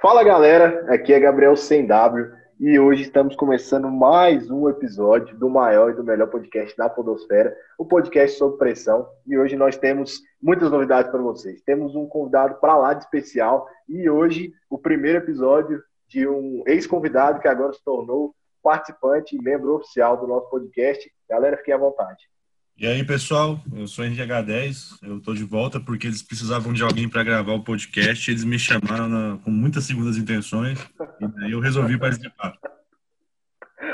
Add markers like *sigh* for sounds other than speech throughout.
Fala galera, aqui é Gabriel Sem W e hoje estamos começando mais um episódio do maior e do melhor podcast da Podosfera, o podcast sob pressão. E hoje nós temos muitas novidades para vocês. Temos um convidado para lá de especial e hoje o primeiro episódio de um ex-convidado que agora se tornou participante e membro oficial do nosso podcast. Galera, fiquem à vontade. E aí, pessoal, eu sou Henrique H10, eu tô de volta porque eles precisavam de alguém para gravar o podcast, eles me chamaram na, com muitas segundas intenções, e daí eu resolvi participar.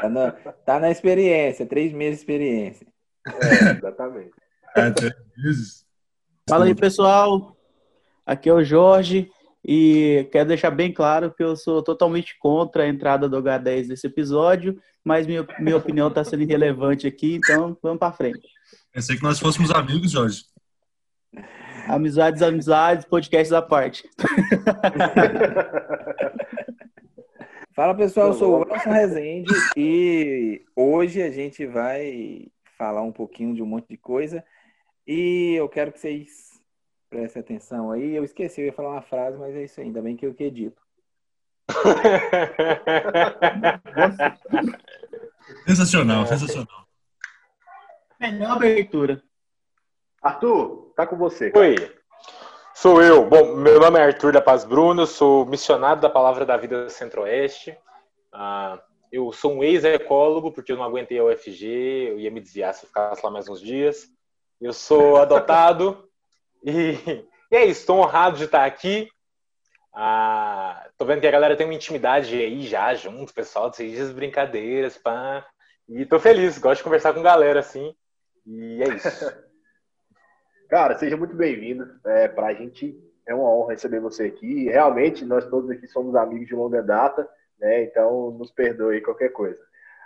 Tá na, tá na experiência, três meses de experiência. É, exatamente. É, três meses. Fala aí, pessoal, aqui é o Jorge, e quero deixar bem claro que eu sou totalmente contra a entrada do H10 nesse episódio, mas minha, minha opinião está sendo irrelevante aqui, então vamos para frente. Pensei que nós fôssemos amigos, Jorge. Amizades, amizades, podcast à parte. *laughs* Fala pessoal, eu sou o Wilson Rezende e hoje a gente vai falar um pouquinho de um monte de coisa e eu quero que vocês prestem atenção aí. Eu esqueci, eu ia falar uma frase, mas é isso aí, ainda bem que eu que edito. *laughs* sensacional, sensacional. Melhor abertura. Arthur, tá com você. Oi, sou eu. Bom, meu nome é Arthur da Paz Bruno, sou missionário da Palavra da Vida do Centro-Oeste. Ah, eu sou um ex-ecólogo, porque eu não aguentei a UFG, eu ia me desviar se eu ficasse lá mais uns dias. Eu sou adotado e, e é isso, estou honrado de estar aqui. Ah, tô vendo que a galera tem uma intimidade aí já junto, pessoal, vocês brincadeiras, pá. E tô feliz, gosto de conversar com galera assim. E é isso. *laughs* Cara, seja muito bem-vindo. É, para a gente é uma honra receber você aqui. Realmente, nós todos aqui somos amigos de longa data, né? Então, nos perdoe qualquer coisa.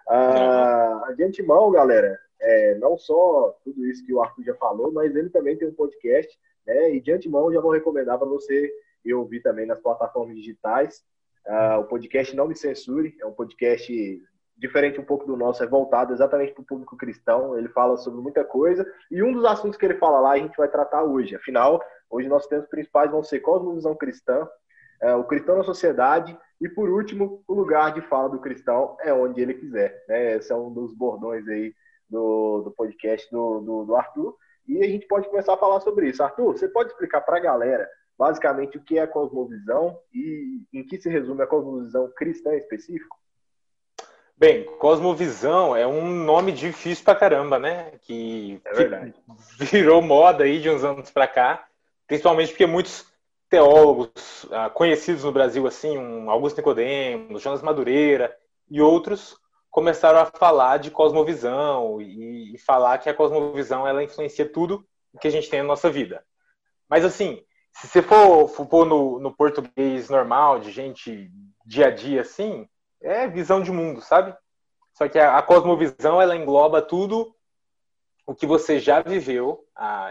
Ah, de antemão, galera, é, não só tudo isso que o Arthur já falou, mas ele também tem um podcast, né? E de antemão, já vou recomendar para você e ouvir também nas plataformas digitais. Ah, o podcast Não Me Censure é um podcast diferente um pouco do nosso, é voltado exatamente para o público cristão. Ele fala sobre muita coisa e um dos assuntos que ele fala lá a gente vai tratar hoje. Afinal, hoje nossos temas principais vão ser cosmovisão cristã, é, o cristão na sociedade e, por último, o lugar de fala do cristão é onde ele quiser. Né? Esse é um dos bordões aí do, do podcast do, do, do Arthur. E a gente pode começar a falar sobre isso. Arthur, você pode explicar para a galera basicamente o que é a cosmovisão e em que se resume a cosmovisão cristã em específico? Bem, cosmovisão é um nome difícil pra caramba, né? Que, é virou moda aí de uns anos para cá, principalmente porque muitos teólogos uh, conhecidos no Brasil, assim, um Augusto Nicodemos, Jonas Madureira e outros, começaram a falar de cosmovisão e, e falar que a cosmovisão ela influencia tudo que a gente tem na nossa vida. Mas assim, se você for, for no, no português normal, de gente dia a dia, assim, é visão de mundo, sabe? Só que a, a cosmovisão ela engloba tudo o que você já viveu,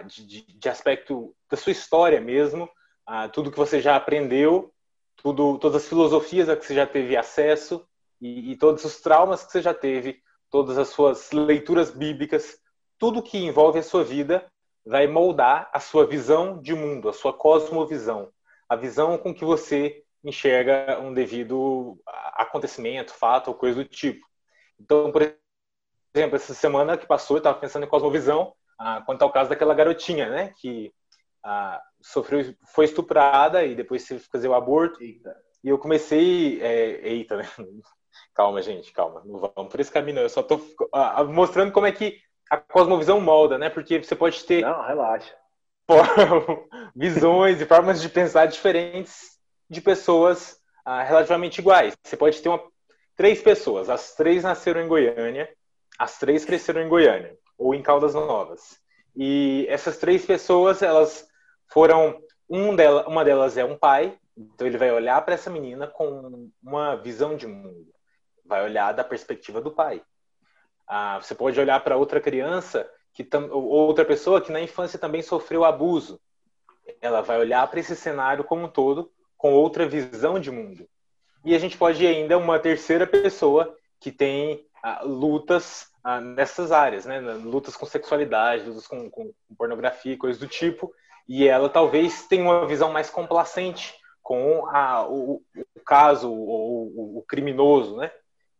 de, de, de, aspecto da sua história mesmo, ah, tudo que você já aprendeu, tudo, todas as filosofias a que você já teve acesso e, e todos os traumas que você já teve, todas as suas leituras bíblicas, tudo que envolve a sua vida vai moldar a sua visão de mundo, a sua cosmovisão, a visão com que você enxerga um devido acontecimento, fato ou coisa do tipo. Então, por exemplo, essa semana que passou, eu estava pensando em cosmovisão, ah, quanto ao caso daquela garotinha, né, que ah, sofreu, foi estuprada e depois teve que fazer o aborto. Eita. E eu comecei, é, eita, né? Calma, gente, calma, não vamos por esse caminho, eu só estou mostrando como é que a cosmovisão molda, né? Porque você pode ter. Não, relaxa. *laughs* visões e formas de pensar diferentes de pessoas ah, relativamente iguais. Você pode ter uma, três pessoas, as três nasceram em Goiânia, as três cresceram em Goiânia ou em Caldas Novas. E essas três pessoas, elas foram um dela, uma delas é um pai, então ele vai olhar para essa menina com uma visão de mundo, vai olhar da perspectiva do pai. Ah, você pode olhar para outra criança que outra pessoa que na infância também sofreu abuso. Ela vai olhar para esse cenário como um todo com outra visão de mundo. E a gente pode ir ainda uma terceira pessoa que tem ah, lutas ah, nessas áreas, né? Lutas com sexualidade, lutas com, com, pornografia, coisas do tipo. E ela talvez tenha uma visão mais complacente com a, o, o caso ou o, o, criminoso, né?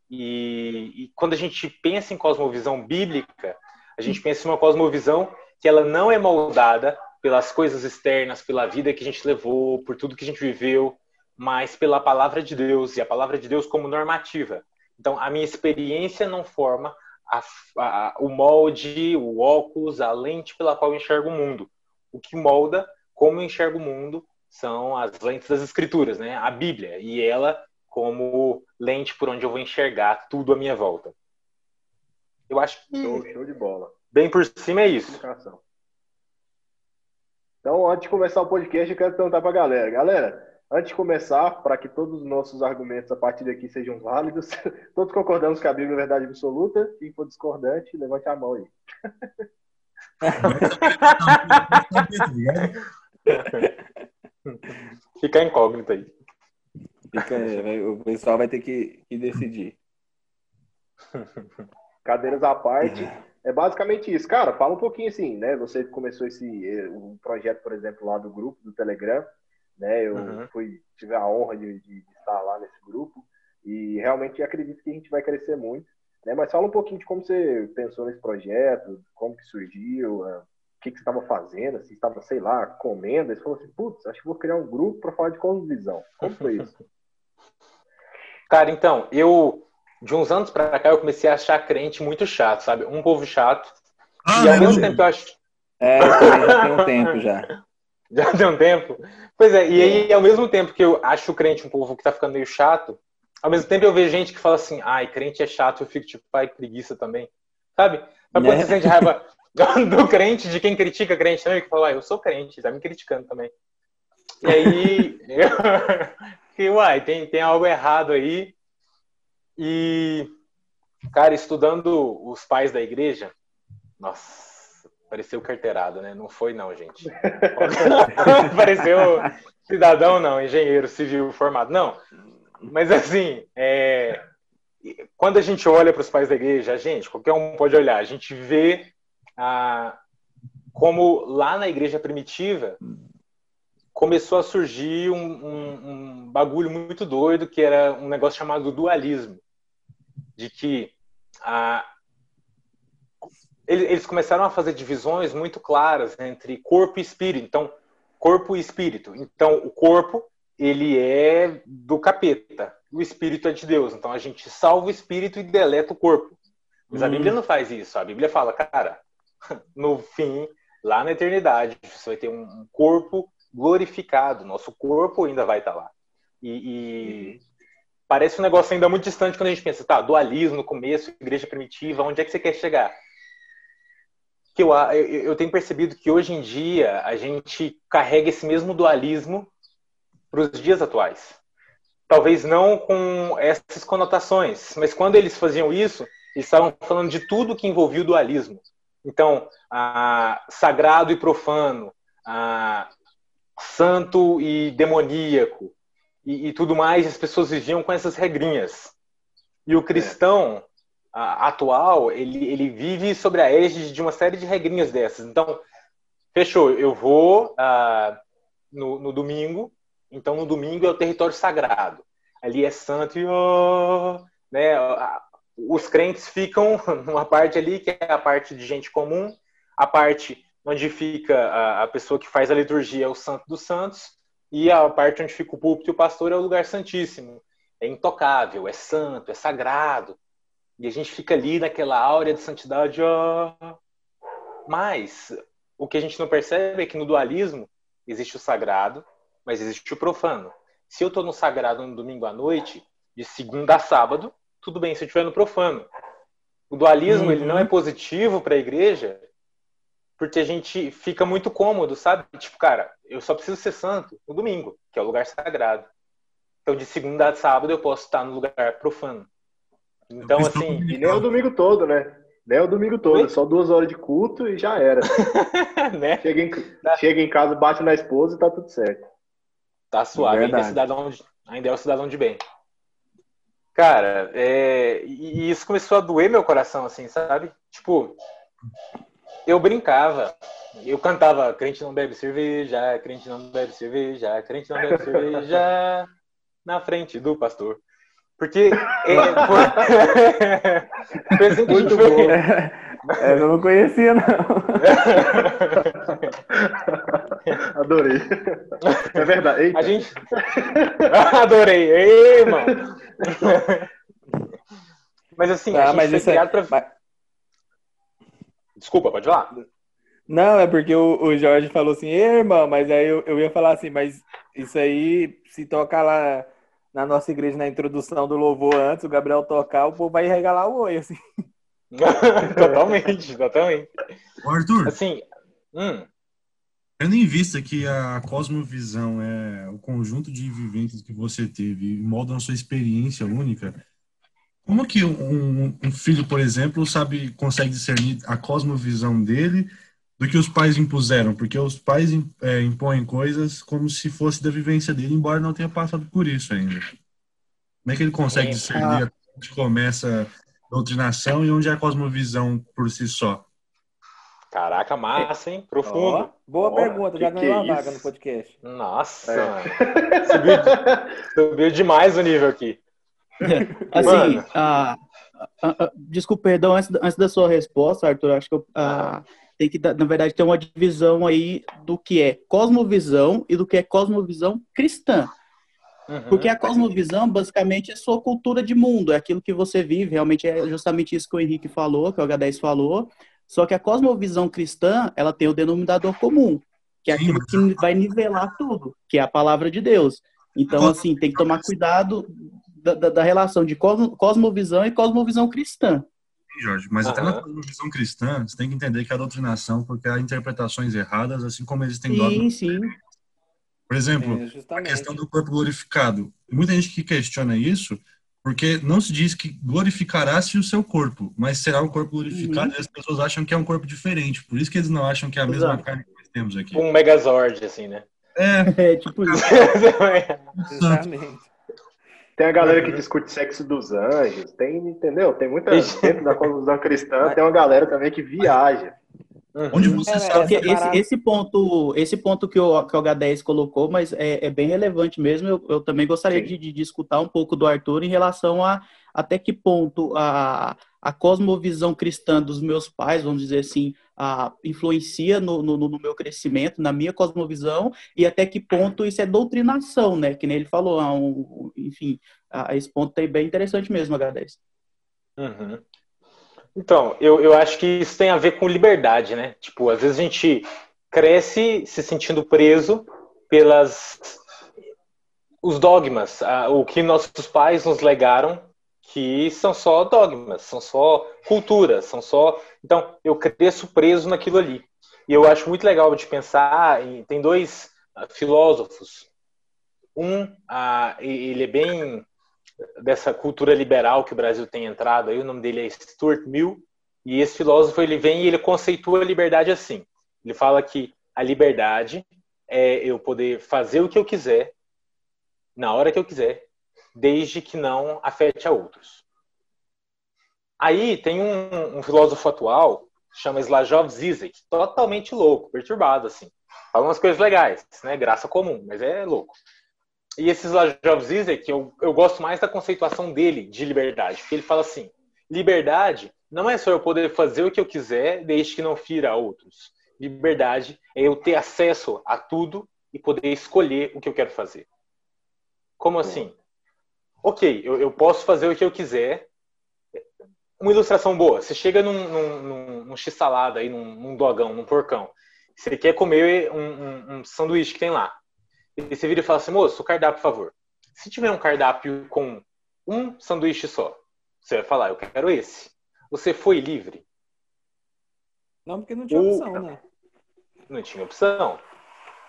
E, e, quando a gente pensa em cosmovisão bíblica, a gente pensa em uma cosmovisão que ela não é moldada pelas coisas externas, pela vida que a gente levou, por tudo que a gente viveu, mas pela palavra de Deus e a palavra de Deus como normativa. Então, a minha experiência não forma a, a, o molde, o óculos, a lente pela qual eu enxergo o mundo. O que molda como eu enxergo o mundo são as lentes das escrituras, né? A Bíblia e ela como lente por onde eu vou enxergar tudo à minha volta. Eu acho que show, show de bola. Bem por cima é isso. Então, antes de começar o podcast, eu quero perguntar para a galera. Galera, Antes de começar, para que todos os nossos argumentos a partir daqui sejam válidos, *laughs* todos concordamos que a Bíblia é verdade absoluta. Quem for discordante, levante a mão aí. *laughs* Fica incógnito aí. Fica, o pessoal vai ter que, que decidir. Cadeiras à parte. É basicamente isso. Cara, fala um pouquinho assim, né? Você começou esse um eh, projeto, por exemplo, lá do grupo, do Telegram né? Eu uhum. fui, tive a honra de, de, estar lá nesse grupo e realmente acredito que a gente vai crescer muito. Né? Mas fala um pouquinho de como você pensou nesse projeto, como que surgiu, uh, o que, que você estava fazendo, se estava, sei lá, comendo. Você falou assim, putz, acho que vou criar um grupo para falar de cosmovisão. Como foi isso? *laughs* Cara, então, eu de uns anos para cá eu comecei a achar crente muito chato, sabe? Um povo chato. Ah, e ao mesmo tempo eu acho. É, já tem um tempo já. *laughs* Já tem um tempo? Pois é, e aí, ao mesmo tempo que eu acho o crente um povo que tá ficando meio chato, ao mesmo tempo eu vejo gente que fala assim, ai, crente é chato, eu fico tipo, pai, preguiça também. Sabe? Mas quando é. você sente raiva *laughs* do crente, de quem critica crente também, que fala, ah, eu sou crente, tá me criticando também. E aí, *laughs* eu... que, uai, tem, tem algo errado aí. E, cara, estudando os pais da igreja, nossa, Pareceu carteirado, né? Não foi, não, gente. *laughs* Pareceu cidadão, não, engenheiro civil formado. Não. Mas, assim, é... quando a gente olha para os pais da igreja, a gente, qualquer um pode olhar, a gente vê ah, como lá na igreja primitiva começou a surgir um, um, um bagulho muito doido que era um negócio chamado dualismo. De que a, eles começaram a fazer divisões muito claras entre corpo e espírito. Então, corpo e espírito. Então, o corpo, ele é do capeta. O espírito é de Deus. Então, a gente salva o espírito e deleta o corpo. Mas a hum. Bíblia não faz isso. A Bíblia fala, cara, *laughs* no fim, lá na eternidade, você vai ter um corpo glorificado. Nosso corpo ainda vai estar lá. E, e uhum. parece um negócio ainda muito distante quando a gente pensa, tá, dualismo no começo, igreja primitiva, onde é que você quer chegar? que eu, eu tenho percebido que hoje em dia a gente carrega esse mesmo dualismo para os dias atuais. Talvez não com essas conotações, mas quando eles faziam isso, eles estavam falando de tudo que envolvia o dualismo. Então, sagrado e profano, santo e demoníaco, e, e, tudo mais, as pessoas viviam com essas regrinhas. E o cristão, atual, ele, ele vive sobre a égide de uma série de regrinhas dessas. Então, fechou, eu vou uh, no, no, domingo, então no domingo é o território sagrado. Ali é santo e oh, né, os crentes ficam *laughs* numa parte ali que é a parte de gente comum, a parte onde fica a, a pessoa que faz a liturgia é o santo dos santos, e a parte onde fica o púlpito e o pastor é o lugar santíssimo. É intocável, é santo, é sagrado. E a gente fica ali naquela áurea de santidade, ó. Mas o que a gente não percebe é que no dualismo existe o sagrado, mas existe o profano. Se eu estou no sagrado no domingo à noite, de segunda a sábado, tudo bem se eu estiver no profano. O dualismo uhum. ele não é uhum. positivo para a igreja, porque a gente fica muito cômodo, sabe? Tipo, cara, eu só preciso ser santo no domingo, que é o lugar sagrado. Então, de segunda a sábado, eu posso estar no lugar profano. Então, assim. E nem o domingo todo, né? Nem o domingo todo, Oi? só duas horas de culto e já era. *laughs* né? chega, em, chega em casa, bate na esposa e tá tudo certo. Tá suave, ainda é, cidadão de, ainda é o cidadão de bem. Cara, é... e isso começou a doer meu coração, assim, sabe? Tipo, eu brincava, eu cantava crente não bebe cerveja, crente não bebe cerveja, crente não bebe cerveja, na frente do pastor. Porque é, foi... *laughs* foi assim que Muito a gente bom. É, eu não conhecia, não. *laughs* Adorei. É verdade. Eita. A gente. *laughs* Adorei. Ei, mano. Mas assim, tá, a gente mas foi criado é... pra. Desculpa, pode falar. Não, é porque o, o Jorge falou assim, irmão, mas aí eu, eu ia falar assim, mas isso aí, se tocar lá na nossa igreja, na introdução do louvor antes, o Gabriel tocar, o povo vai regalar o oi, assim. *laughs* totalmente, totalmente. Ô, Arthur. Assim, hum. Tendo em vista que a cosmovisão é o conjunto de vivências que você teve e moldam a sua experiência única, como que um, um, filho, por exemplo, sabe, consegue discernir a cosmovisão dele do que os pais impuseram? Porque os pais é, impõem coisas como se fosse da vivência dele, embora não tenha passado por isso ainda. Como é que ele consegue discernir onde começa a doutrinação e onde é a cosmovisão por si só? Caraca, massa, hein? Profundo. Oh, boa oh, pergunta, já ganhou uma é vaga no podcast. Nossa, é. *laughs* subiu, subiu demais o nível aqui. *laughs* Assim, ah, ah, ah, desculpa, perdão, antes, antes da sua resposta, Arthur, acho que eu, ah, tem que, na verdade, ter uma divisão aí do que é cosmovisão e do que é cosmovisão cristã. Uhum. Porque a cosmovisão, basicamente, é sua cultura de mundo, é aquilo que você vive, realmente é justamente isso que o Henrique falou, que o H10 falou. Só que a cosmovisão cristã, ela tem o denominador comum, que é aquilo que vai nivelar tudo, que é a palavra de Deus. Então, assim, tem que tomar cuidado da, da, da relação de cosmovisão e cosmovisão cristã. Jorge, mas uhum. até na cosmovisão cristã, você tem que entender que a doutrinação, porque há interpretações erradas, assim como existem sim, dogmas. Sim, Por exemplo, é, a questão do corpo glorificado. Muita gente que questiona isso, porque não se diz que glorificará-se o seu corpo, mas será o corpo glorificado, uhum. e as pessoas acham que é um corpo diferente. Por isso que eles não acham que é a mesma Exato. carne que nós temos aqui. Um megazord, assim, né? É, *laughs* é tipo *laughs* isso. Exatamente. Tem a galera que discute sexo dos anjos, tem, entendeu? Tem muita gente da cosmovisão cristã, tem uma galera também que viaja. Uhum. Onde você é, sabe que esse, esse, ponto, esse ponto que o, que o H10 colocou, mas é, é bem relevante mesmo. Eu, eu também gostaria de, de, de, escutar um pouco do Arthur em relação a até que ponto a, a cosmovisão cristã dos meus pais, vamos dizer assim, a, influencia no, no, no, meu crescimento, na minha cosmovisão, e até que ponto isso é doutrinação, né? Que nem ele falou, um, enfim, a, esse ponto é bem interessante mesmo, H10. Uhum. Então, eu, eu acho que isso tem a ver com liberdade, né? Tipo, às vezes a gente cresce se sentindo preso pelas os dogmas, o que nossos pais nos legaram, que são só dogmas, são só culturas, são só. Então, eu cresço preso naquilo ali. E eu acho muito legal de pensar. Tem dois ah, filósofos. Um, uh, ele é bem dessa cultura liberal que o Brasil tem entrado aí, o nome dele é Stuart Mill, e esse filósofo ele vem e ele conceitua a liberdade assim. Ele fala que a liberdade é eu poder fazer o que eu quiser, na hora que eu quiser, desde que não afete a outros. Aí tem um, um filósofo atual, chama Slajov Zizek, totalmente louco, perturbado, assim. Fala umas coisas legais, né? Graça comum, mas é louco. E esse Slajov Zizek, eu, eu gosto mais da conceituação dele de liberdade, porque ele fala assim, liberdade não é só eu poder fazer o que eu quiser, desde que não fira outros. Liberdade é eu ter acesso a tudo e poder escolher o que eu quero fazer. Como assim? Ok, eu, eu posso fazer o que eu quiser. Uma ilustração boa. Você chega num, num, num, num x-salada aí, num, num dogão, num porcão. Você quer comer um, um, um sanduíche que tem lá. E você vira e fala assim, moço, o cardápio, por favor. Se tiver um cardápio com um sanduíche só, você vai falar, eu quero esse. Você foi livre? Não, porque não tinha o... opção, né? Não tinha opção.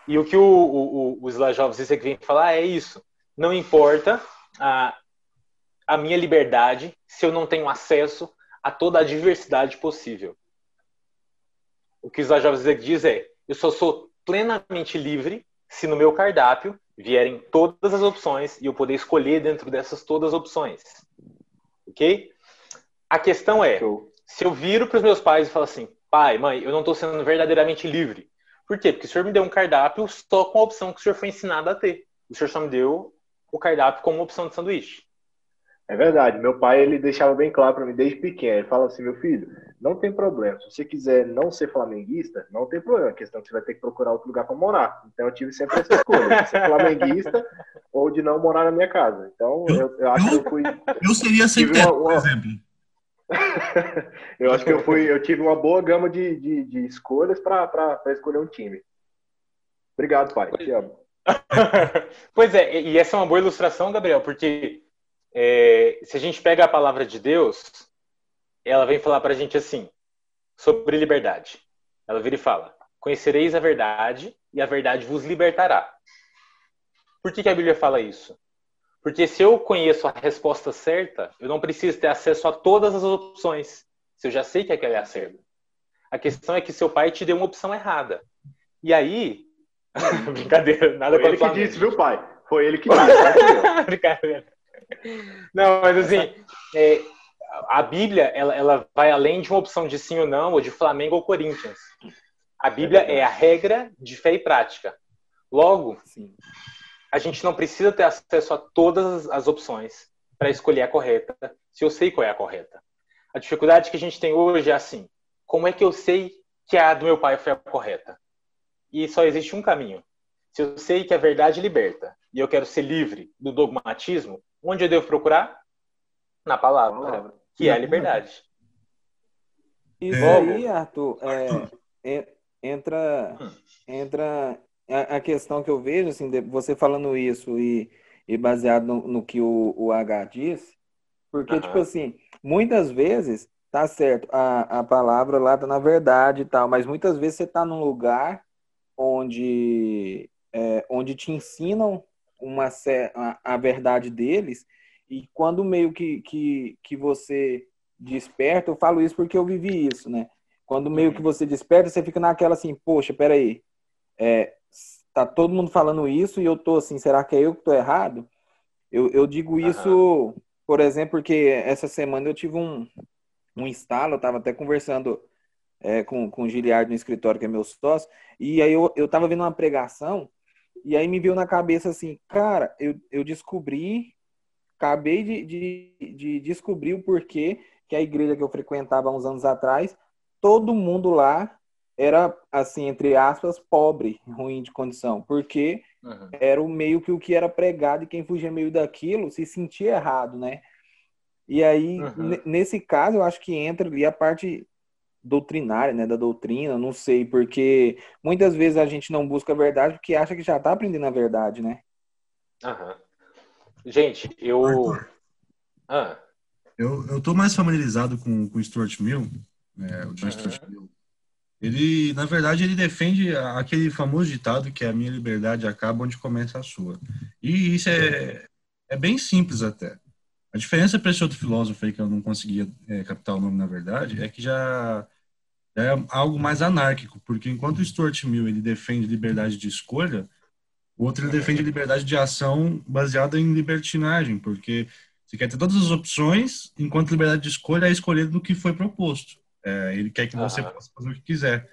E o que o, o, o Slajov Zizek vem falar é isso. Não importa a, a minha liberdade se eu não tenho acesso a toda a diversidade possível. O que Slajov Zizek diz é, eu só sou plenamente livre se no meu cardápio vierem todas as opções e eu poder escolher dentro dessas todas as opções. ok? A questão é, se eu viro para os meus pais e falo assim, pai, mãe, eu não estou sendo verdadeiramente livre. Por quê? Porque o senhor me deu um cardápio só com a opção que o senhor foi ensinado a ter. O senhor só me deu o cardápio como opção de sanduíche. É verdade. Meu pai, ele deixava bem claro para mim desde pequeno. Ele fala assim, meu filho, não tem problema. Se você quiser não ser flamenguista, não tem problema. A questão é que você vai ter que procurar outro lugar para morar. Então eu tive sempre essa escolha, de ser flamenguista ou de não morar na minha casa. Então eu, eu acho eu, que eu fui... Eu seria sem teto, por exemplo. *laughs* eu acho que eu fui, eu tive uma boa gama de, de, de escolhas para escolher um time. Obrigado, pai. Te amo. *laughs* pois é, e essa é uma boa ilustração, Gabriel, porque é, se a gente pega a palavra de Deus, ela vem falar para a gente assim, sobre liberdade. Ela vira e fala: Conhecereis a verdade, e a verdade vos libertará. Por que, que a Bíblia fala isso? Porque se eu conheço a resposta certa, eu não preciso ter acesso a todas as opções. Se eu já sei que aquela é a certa. A questão é que seu pai te deu uma opção errada. E aí. *laughs* Brincadeira, nada Foi ele que disse, viu, pai? Foi ele que disse. *laughs* Brincadeira. Não, mas assim, é, a Bíblia ela, ela vai além de uma opção de sim ou não, ou de Flamengo ou Corinthians. A Bíblia é a regra de fé e prática. Logo, sim a gente não precisa ter acesso a todas as opções para escolher a correta, se eu sei qual é a correta. A dificuldade que a gente tem hoje é assim: como é que eu sei que a do meu pai foi a correta? E só existe um caminho. Se eu sei que a verdade liberta e eu quero ser livre do dogmatismo, onde eu devo procurar? Na palavra, que é a liberdade. Isso aí, Arthur, é, *coughs* entra, hum. entra a, questão que eu vejo, assim, você falando isso e, e baseado no, no, que o, o H disse, porque, uhum. tipo assim, muitas vezes, tá certo, a, a palavra lá tá na verdade e tal, mas muitas vezes você tá num lugar onde, é, onde te ensinam uma, a, a verdade deles, e quando meio que, que, que você desperta, eu falo isso porque eu vivi isso, né? Quando meio que você desperta, você fica naquela assim, poxa, peraí, é, tá todo mundo falando isso e eu tô assim, será que é eu que tô errado? Eu, eu digo isso, uhum. por exemplo, porque essa semana eu tive um, um instalo, eu tava até conversando é, com, com o Giliard no escritório, que é meu sócio, e aí eu, eu tava vendo uma pregação, e aí me veio na cabeça assim, cara, eu, eu descobri, acabei de, de, de descobrir o porquê que a igreja que eu frequentava há uns anos atrás, todo mundo lá era, assim, entre aspas, pobre, ruim de condição, porque uhum. era o meio que o que era pregado e quem fugia meio daquilo se sentia errado, né? E aí, uhum. nesse caso, eu acho que entra ali a parte doutrinária, né, da doutrina, não sei, porque muitas vezes a gente não busca a verdade porque acha que já está aprendendo a verdade, né? Uhum. Gente, eu... Ah. Eu, eu tô mais familiarizado com, com o Stuart Mill, né, o John Stuart Mill, ele, na verdade, ele defende aquele famoso ditado que a minha liberdade acaba onde começa a sua. E isso é, é bem simples até. A diferença para esse outro filósofo aí que eu não conseguia é, captar o nome na verdade é que já, já, é algo mais anárquico, porque enquanto o Stuart Mill ele defende liberdade de escolha, o outro ele defende liberdade de ação baseada em libertinagem, porque você quer ter todas as opções, enquanto liberdade de escolha é escolher do que foi proposto. É, ele quer que você possa fazer o que quiser.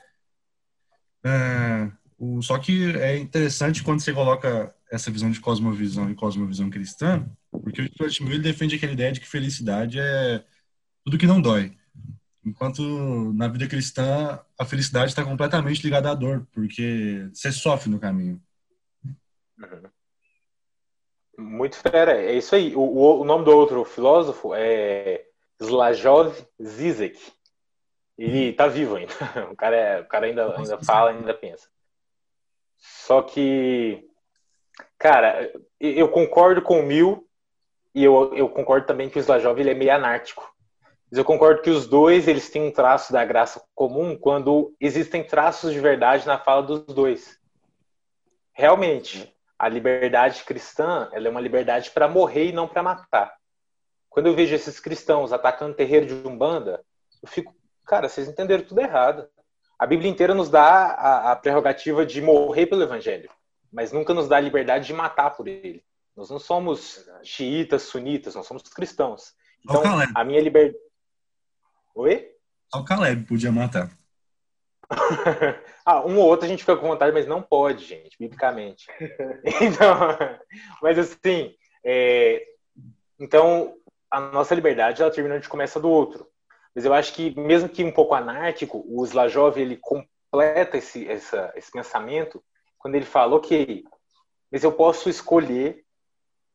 É, o, só que é interessante quando você coloca essa visão de cosmovisão e cosmovisão cristã, porque o Stuart Mill defende aquela ideia de que felicidade é tudo que não dói. Enquanto na vida cristã a felicidade está completamente ligada à dor, porque você sofre no caminho. Uhum. Muito fera, é isso aí. O, o, nome do outro filósofo é Slajov Zizek. Ele tá vivo ainda. *laughs* O cara, é, o cara ainda, ainda fala, ainda pensa. Só que, cara, eu concordo com o Mil e eu, eu concordo também que o Slajov ele é meio anárquico. Mas eu concordo que os dois eles têm um traço da graça comum quando existem traços de verdade na fala dos dois. Realmente, a liberdade cristã ela é uma liberdade para morrer e não para matar. Quando eu vejo esses cristãos atacando terreiro de umbanda, eu fico Cara, vocês entenderam tudo errado. A Bíblia inteira nos dá a, a prerrogativa de morrer pelo Evangelho, mas nunca nos dá a liberdade de matar por ele. Nós não somos xiitas, sunitas, nós somos cristãos. Então, a minha liberdade. Oi? Só o Caleb podia matar. *laughs* ah, um ou outro a gente fica com vontade, mas não pode, gente, biblicamente. *laughs* então, mas assim, é, então a nossa liberdade ela termina onde começa do outro. Mas eu acho que mesmo que um pouco anárquico, o Slajov ele completa esse, essa, esse pensamento quando ele fala, ok, mas eu posso escolher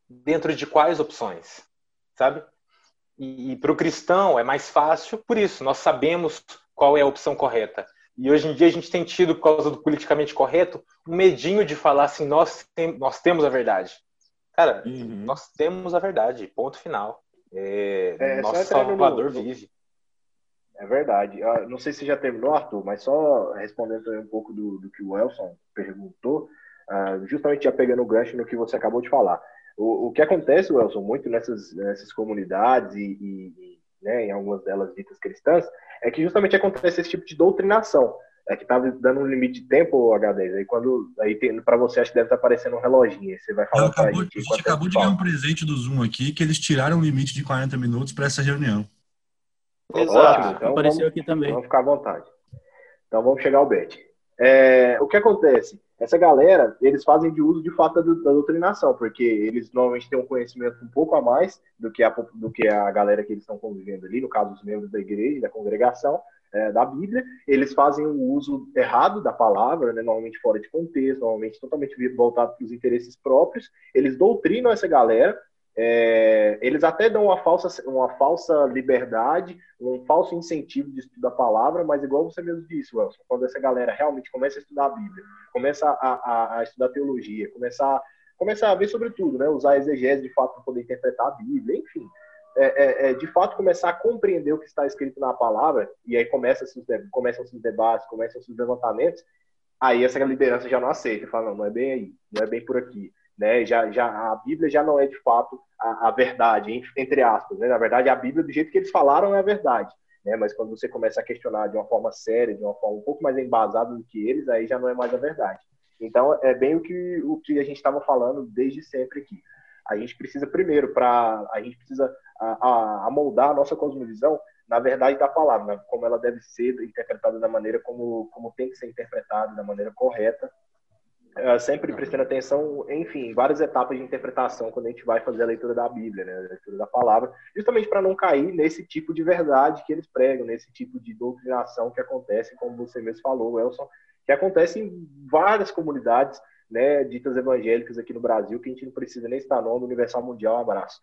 dentro de quais opções, sabe? E, e para o cristão é mais fácil por isso, nós sabemos qual é a opção correta. E hoje em dia a gente tem tido, por causa do politicamente correto, um medinho de falar assim, nós, tem, nós temos a verdade. Cara, uhum. nós temos a verdade, ponto final. É, é, nosso Salvador no, vive. É verdade. Eu não sei se já terminou, Arthur, mas só respondendo um pouco do, do que o Elson perguntou, uh, justamente já pegando o gancho no que você acabou de falar. O, o que acontece, Elson, muito nessas, nessas comunidades e, e, né, em algumas delas ditas cristãs, é que justamente acontece esse tipo de doutrinação. É que estava dando um limite de tempo, H10. Aí quando aí para você acho que deve estar tá aparecendo um reloginho. Você vai falar para a gente. A gente acabou de ganhar um presente do Zoom aqui que eles tiraram o limite de 40 minutos para essa reunião. Exato. Ótimo, então Apareceu vamos, aqui também. Vamos ficar à vontade. Então vamos chegar ao bet. É, o que acontece? Essa galera, eles fazem de uso de fato da, da, doutrinação, porque eles normalmente têm um conhecimento um pouco a mais do que a, do que a galera que eles estão convivendo ali, no caso, os membros da igreja, da congregação, é, da Bíblia. Eles fazem o uso errado da palavra, né, normalmente fora de contexto, normalmente totalmente voltado para os interesses próprios. Eles doutrinam essa galera é, eles até dão uma falsa, uma falsa liberdade, um falso incentivo de estudo da palavra, mas igual você mesmo disse, Wilson, quando essa galera realmente começa a estudar a Bíblia, começa a, a, a estudar teologia, começa, começa a ver sobre tudo, né? usar exegese de fato para poder interpretar a Bíblia, enfim, é, é, é, de fato começar a compreender o que está escrito na palavra, e aí começa começam os debates, começam os levantamentos, aí essa liderança já não aceita, fala, não, não é bem aí, não é bem por aqui né? Já, já a Bíblia já não é de fato a, a verdade, entre aspas, né? Na verdade, a Bíblia do jeito que eles falaram é a verdade, né? Mas quando você começa a questionar de uma forma séria, de uma forma um pouco mais embasada do que eles, aí já não é mais a verdade. Então, é bem o que o que a gente estava falando desde sempre aqui. A gente precisa primeiro para a gente precisa a, a, a nossa cosmovisão na verdade da palavra, né? como ela deve ser interpretada da maneira como, como tem que ser interpretada, da maneira correta, sempre prestando atenção, enfim, várias etapas de interpretação quando a gente vai fazer a leitura da Bíblia, né, a leitura da palavra, justamente para não cair nesse tipo de verdade que eles pregam, nesse tipo de doutrinação que acontece, como você mesmo falou, Elson, que acontece em várias comunidades, né, ditas evangélicas aqui no Brasil, que a gente não precisa nem estar no Universal Mundial, um abraço.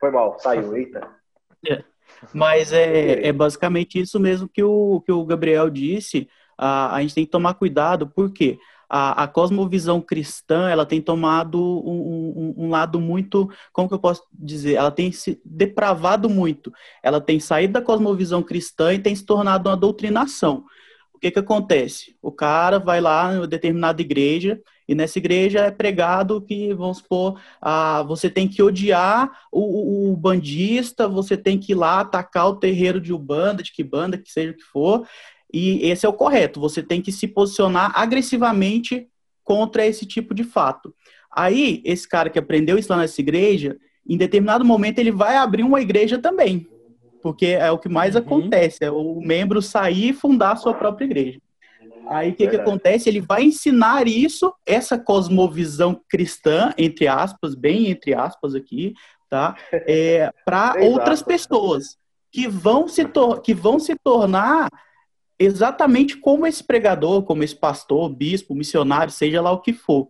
Foi mal, saiu, *laughs* eita. É, mas é, é basicamente isso mesmo que o, que o Gabriel disse, a, a gente tem que tomar cuidado, por quê? A, a cosmovisão cristã ela tem tomado um, um, um, lado muito, como que eu posso dizer, ela tem se depravado muito. Ela tem saído da cosmovisão cristã e tem se tornado uma doutrinação. O que que acontece? O cara vai lá em uma determinada igreja e nessa igreja é pregado que, vamos supor, ah, você tem que odiar o, o, bandista, você tem que ir lá atacar o terreiro de Ubanda, de que banda, que seja o que for, e esse é o correto. Você tem que se posicionar agressivamente contra esse tipo de fato. Aí, esse cara que aprendeu isso lá nessa igreja, em determinado momento ele vai abrir uma igreja também. Porque é o que mais uhum. acontece, é o membro sair e fundar a sua própria igreja. Aí o que, que acontece? Ele vai ensinar isso, essa cosmovisão cristã, entre aspas, bem entre aspas aqui, tá? É, para *laughs* outras pessoas que vão se, que vão se tornar exatamente como esse pregador, como esse pastor, bispo, missionário, seja lá o que for.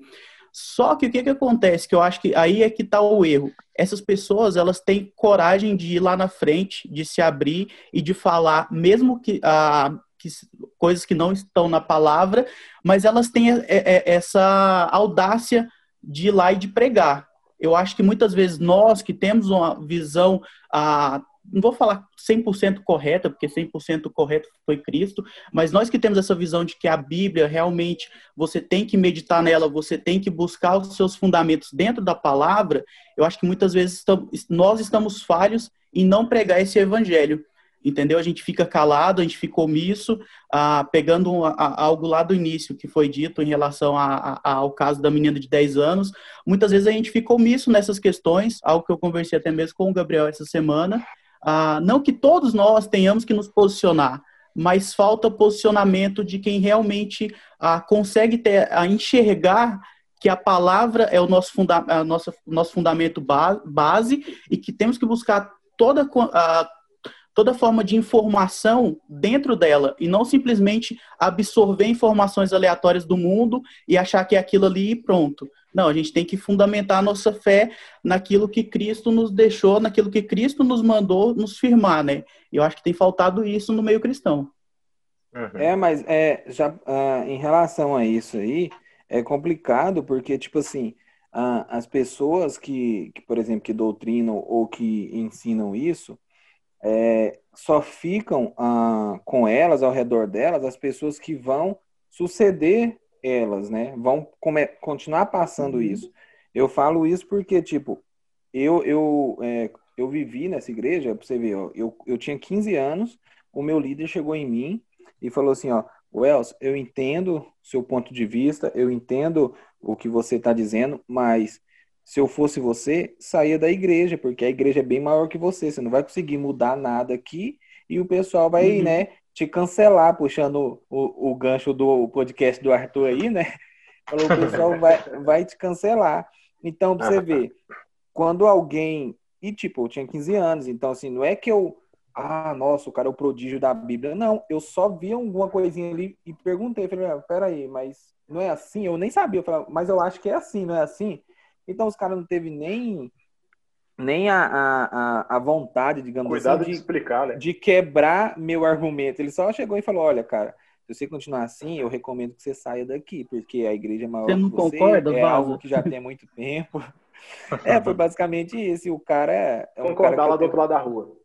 Só que o que, que acontece? Que eu acho que aí é que está o erro. Essas pessoas, elas têm coragem de ir lá na frente, de se abrir e de falar, mesmo que, ah, que coisas que não estão na palavra, mas elas têm é, é, essa audácia de ir lá e de pregar. Eu acho que muitas vezes nós que temos uma visão ah, não vou falar 100% correta, porque 100% correto foi Cristo, mas nós que temos essa visão de que a Bíblia realmente você tem que meditar nela, você tem que buscar os seus fundamentos dentro da palavra, eu acho que muitas vezes nós estamos falhos em não pregar esse evangelho. Entendeu? A gente fica calado, a gente fica omisso, ah, pegando um, a, algo lá do início que foi dito em relação a, ao caso da menina de 10 anos. Muitas vezes a gente fica omisso nessas questões, algo que eu conversei até mesmo com o Gabriel essa semana, ah, não que todos nós tenhamos que nos posicionar, mas falta posicionamento de quem realmente ah, consegue ter, a enxergar que a palavra é o nosso, funda a nossa, nosso fundamento base e que temos que buscar toda a, toda forma de informação dentro dela e não simplesmente absorver informações aleatórias do mundo e achar que é aquilo ali e pronto. Não, a gente tem que fundamentar a nossa fé naquilo que Cristo nos deixou, naquilo que Cristo nos mandou nos firmar, né? E eu acho que tem faltado isso no meio cristão. Uhum. É, mas é, já uh, em relação a isso aí, é complicado porque, tipo assim, uh, as pessoas que, que, por exemplo, que doutrinam ou que ensinam isso, é, só ficam ah, com elas, ao redor delas, as pessoas que vão suceder elas, né? Vão continuar passando uhum. isso. Eu falo isso porque, tipo, eu eu, é, eu vivi nessa igreja, pra você ver, ó, eu, eu tinha 15 anos, o meu líder chegou em mim e falou assim, ó, Wells, eu entendo seu ponto de vista, eu entendo o que você está dizendo, mas se eu fosse você, saía da igreja, porque a igreja é bem maior que você. Você não vai conseguir mudar nada aqui e o pessoal vai, uhum. né, te cancelar, puxando o, o, gancho do podcast do Arthur aí, né? *laughs* O pessoal vai, vai te cancelar. Então, pra você ver, quando alguém. E, tipo, eu tinha 15 anos, então, assim, não é que eu. Ah, nossa, o cara é o prodígio da Bíblia. Não, eu só vi alguma coisinha ali e perguntei. Falei, ah, peraí, mas não é assim? Eu nem sabia. Eu falei, mas eu acho que é assim, não é assim? Então os caras não teve nem nem a, a, a vontade, digamos Cuidado assim, de, de, explicar, né? de quebrar meu argumento. Ele só chegou e falou, olha, cara, se você continuar assim, eu recomendo que você saia daqui, porque a igreja é maior você não que você, concorda, é algo que já tem muito tempo. *laughs* é, foi basicamente isso. E o cara é, é um Concordar cara lá do outro lado da rua.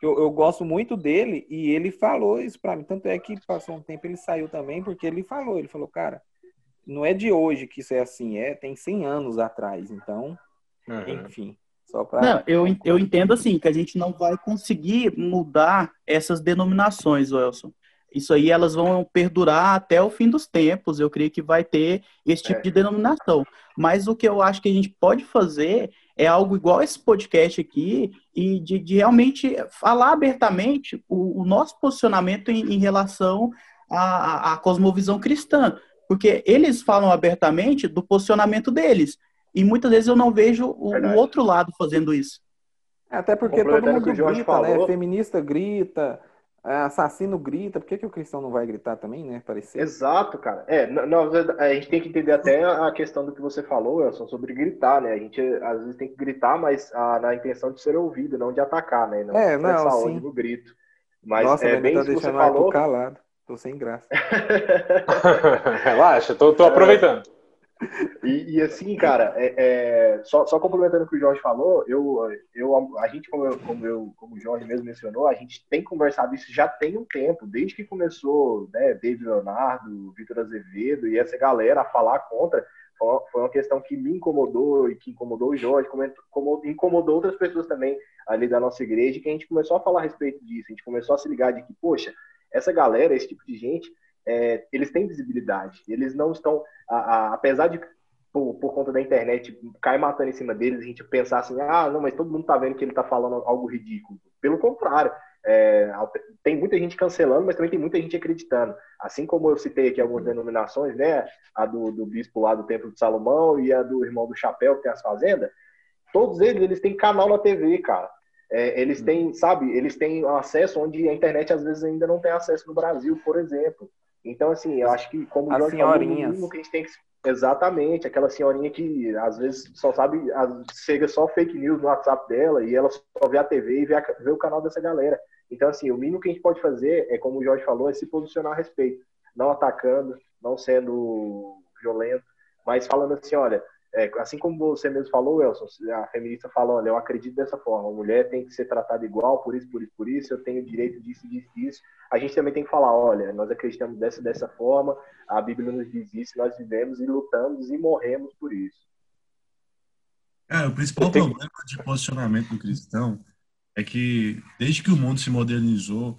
Eu, eu gosto muito dele e ele falou isso pra mim. Tanto é que passou um tempo ele saiu também, porque ele falou, ele falou, cara, não é de hoje que isso é assim, é tem 100 anos atrás, então, uhum. enfim. Só pra... Não, eu, eu entendo assim, que a gente não vai conseguir mudar essas denominações, Wilson. Isso aí elas vão perdurar até o fim dos tempos. Eu creio que vai ter esse tipo é. de denominação. Mas o que eu acho que a gente pode fazer é algo igual esse podcast aqui e de, de realmente falar abertamente o, o nosso posicionamento em, em relação à, à, cosmovisão cristã. Porque eles falam abertamente do posicionamento deles. E muitas vezes eu não vejo o, o outro lado fazendo isso. É, até porque todo mundo grita, né? falou. né? Feminista grita, é, assassino grita. Por que, que o cristão não vai gritar também, né? Parecer. Exato, cara. É, não, a gente tem que entender até a questão do que você falou, Elson, sobre gritar, né? A gente às vezes tem que gritar, mas a, na intenção de ser ouvido, não de atacar, né? Não é, não, sim. no grito. Mas Nossa, é bem tá isso que você falou. calado. Tô sem graça. *laughs* *laughs* Relaxa, tô, tô aproveitando. E, e, assim, cara, é, é, só, só complementando o que o Jorge falou, eu, eu, a gente, como, eu, como, eu, como o Jorge mesmo mencionou, a gente tem conversado isso já tem um tempo, desde que começou né, David Leonardo, Vitor Azevedo e essa galera a falar contra. Foi uma questão que me incomodou e que incomodou o Jorge, como incomodou outras pessoas também ali da nossa igreja, que a gente começou a falar a respeito disso, a gente começou a se ligar de que, poxa, essa galera, esse tipo de gente, é, eles têm visibilidade. Eles não estão, a, a, apesar de por, por, conta da internet cair matando em cima deles, a gente pensar assim, ah, não, mas todo mundo tá vendo que ele tá falando algo ridículo. Pelo contrário, é, tem muita gente cancelando, mas também tem muita gente acreditando. Assim como eu citei aqui algumas denominações, né? A do, do bispo lá do Templo de Salomão e a do irmão do Chapéu, que tem as fazendas. Todos eles, eles têm canal na TV, cara. É, eles têm, sabe, eles têm acesso onde a internet às vezes ainda não tem acesso no Brasil, por exemplo. Então, assim, eu acho que como As senhorinhas. Falou, que a gente tem que Exatamente, aquela senhorinha que às vezes só sabe, chega só fake news no WhatsApp dela e ela só vê a TV e vê, a, vê, o canal dessa galera. Então, assim, o mínimo que a gente pode fazer é, como o Jorge falou, é se posicionar a respeito, não atacando, não sendo violento, mas falando assim, olha, é, assim como você mesmo falou, Elson, a feminista fala, olha, eu acredito dessa forma, a mulher tem que ser tratada igual, por isso, por isso, por isso, eu tenho direito disso, disso, disso. A gente também tem que falar, olha, nós acreditamos dessa dessa forma, a Bíblia nos diz isso, nós vivemos e lutamos e morremos por isso. É, o principal tenho... problema de posicionamento do cristão é que desde que o mundo se modernizou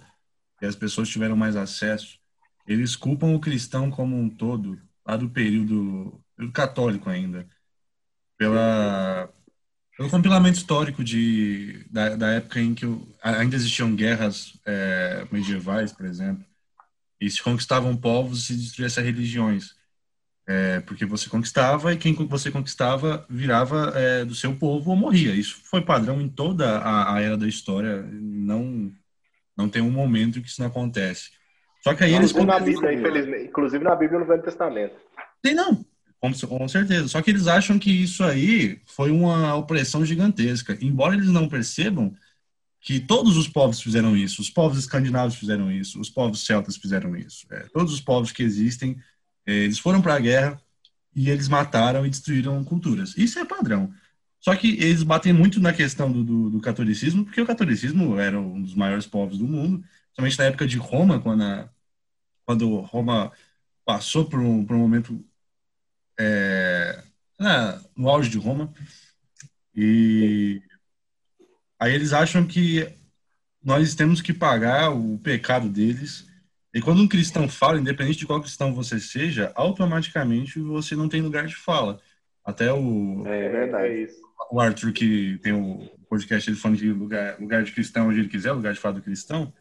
e as pessoas tiveram mais acesso, eles culpam o cristão como um todo, lá do período, período católico ainda, pela, Pelo compilamento histórico de, da, da época em que ainda existiam guerras é, medievais, por exemplo, e se conquistavam povos e se destruíssem religiões. É, porque você conquistava e quem você conquistava virava é, do seu povo ou morria. Isso foi padrão em toda a, a, era da história. Não, não tem um momento que isso não acontece. Só que aí eles. Na Bíblia, infelizmente, inclusive na Bíblia no Velho Testamento. Tem não. Com, com certeza. Só que eles acham que isso aí foi uma opressão gigantesca. Embora eles não percebam que todos os povos fizeram isso. Os povos escandinavos fizeram isso. Os povos celtas fizeram isso. É, todos os povos que existem, é, eles foram para a guerra e eles mataram e destruíram culturas. Isso é padrão. Só que eles batem muito na questão do, do, do catolicismo, porque o catolicismo era um dos maiores povos do mundo, somente na época de Roma, quando, a, quando Roma passou por um, por um momento é, no auge de Roma. E aí eles acham que nós temos que pagar o pecado deles. E quando um cristão fala, independente de qual cristão você seja, automaticamente você não tem lugar de fala. Até o, é verdade. o Arthur, que tem o podcast, ele falando de lugar, lugar de cristão onde ele quiser, lugar de fala do cristão.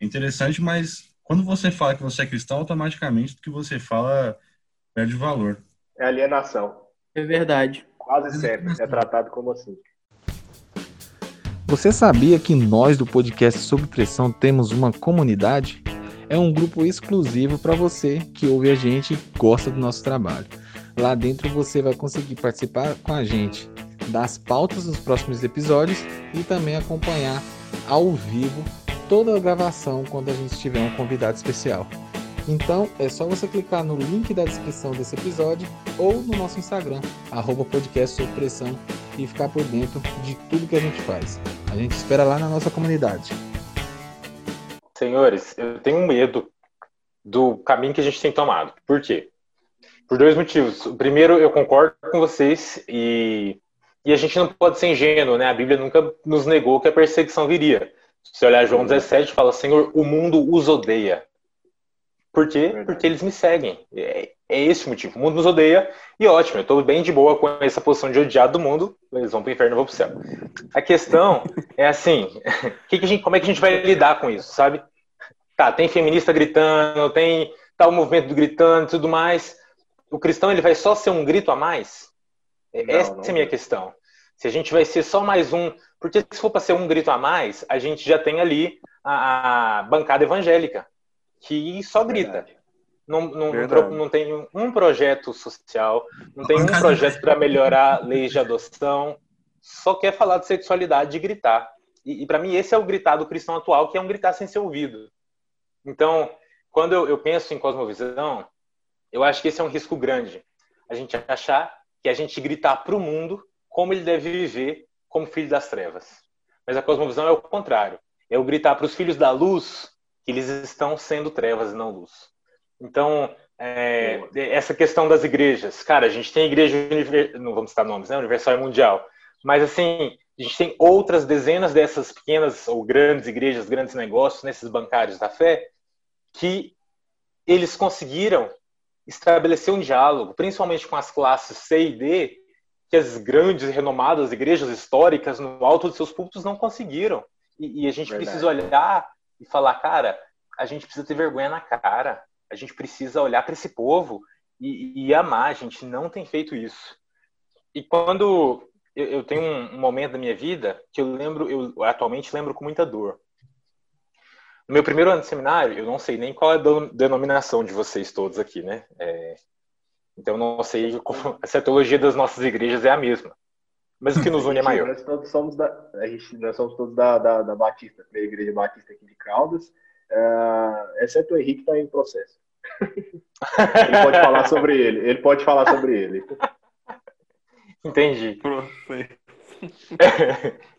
É interessante, mas quando você fala que você é cristão, automaticamente o que você fala perde valor é alienação. É verdade. Quase sempre é tratado como assim. Você sabia que nós do podcast Sob Pressão temos uma comunidade? É um grupo exclusivo para você que ouve a gente e gosta do nosso trabalho. Lá dentro você vai conseguir participar com a gente das pautas dos próximos episódios e também acompanhar ao vivo toda a gravação quando a gente tiver um convidado especial. Então é só você clicar no link da descrição desse episódio ou no nosso Instagram, arroba e ficar por dentro de tudo que a gente faz. A gente espera lá na nossa comunidade. Senhores, eu tenho medo do caminho que a gente tem tomado. Por quê? Por dois motivos. O primeiro, eu concordo com vocês e, e a gente não pode ser ingênuo, né? A Bíblia nunca nos negou que a perseguição viria. Se olhar João 17, fala, Senhor, o mundo os odeia. Por quê? Verdade. Porque eles me seguem. É, é, esse o motivo. O mundo nos odeia e ótimo, eu estou bem de boa com essa posição de odiado do mundo. Eles vão para o inferno, eu vou para o céu. A questão *laughs* é assim: *laughs* que que gente, como é que a gente vai lidar com isso, sabe? Tá, tem feminista gritando, tem tal tá movimento gritando e tudo mais. O cristão ele vai só ser um grito a mais? É, não, Essa não. é a minha questão. Se a gente vai ser só mais um. Porque se for para ser um grito a mais, a gente já tem ali a, a bancada evangélica que só grita. Não, não, não, tem um projeto social, não tem um projeto para melhorar leis de adoção, só quer falar de sexualidade e gritar. E, e para mim, esse é o gritar do cristão atual, que é um gritar sem ser ouvido. Então, quando eu, eu penso em cosmovisão, eu acho que esse é um risco grande. A gente achar que a gente gritar para o mundo como ele deve viver como filho das trevas. Mas a cosmovisão é o contrário. É o gritar para os filhos da luz que eles estão sendo trevas e não luz. Então, é, essa questão das igrejas, cara, a gente tem igreja, não vamos citar nomes, né? Universal e Mundial, mas assim, a gente tem outras dezenas dessas pequenas ou grandes igrejas, grandes negócios, nesses bancários da fé, que eles conseguiram estabelecer um diálogo, principalmente com as classes C e D, que as grandes e renomadas igrejas históricas no alto de seus púlpitos não conseguiram. E, e a gente Verdade. precisa olhar e falar, cara, a gente precisa ter vergonha na cara, a gente precisa olhar para esse povo e, e, amar, a gente não tem feito isso. E quando eu, eu tenho um, momento da minha vida que eu lembro, eu atualmente lembro com muita dor. No meu primeiro ano de seminário, eu não sei nem qual é a denominação de vocês todos aqui, né? É, então, não sei como, se a teologia das nossas igrejas é a mesma. Mas o que nos une é maior. Nós todos somos da, a gente, nós somos todos da, da, da Batista, da Igreja Batista aqui de Caldas, uh, exceto o Henrique está em processo. *laughs* ele pode falar sobre ele. Ele pode falar sobre ele. Entendi. *laughs*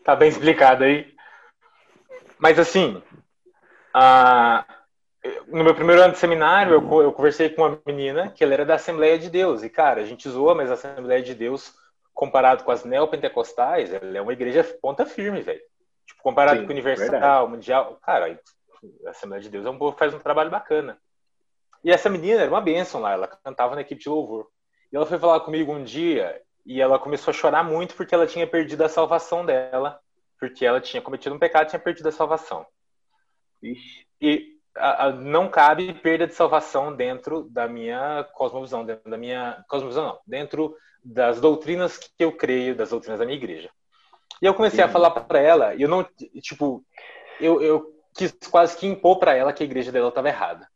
tá bem explicado aí. Mas assim, uh, no meu primeiro ano de seminário, eu, eu conversei com uma menina que ela era da Assembleia de Deus. E, cara, a gente zoa, mas a Assembleia de Deus comparado com as neopentecostais, ela é uma igreja ponta firme, velho. Tipo, comparado Sim, com o Universal, verdade. Mundial, cara, a Assembleia de Deus é um povo faz um trabalho bacana. E essa menina era uma bênção lá, ela cantava na equipe de louvor. E ela foi falar comigo um dia, e ela começou a chorar muito porque ela tinha perdido a salvação dela, porque ela tinha cometido um pecado e tinha perdido a salvação. Ixi. E a, a, não cabe perda de salvação dentro da minha cosmovisão, dentro da minha cosmovisão não, dentro das doutrinas que eu creio, das doutrinas da minha igreja. E eu comecei Sim. a falar para ela, e eu não, tipo, eu, eu quis quase que impor para ela que a igreja dela estava errada.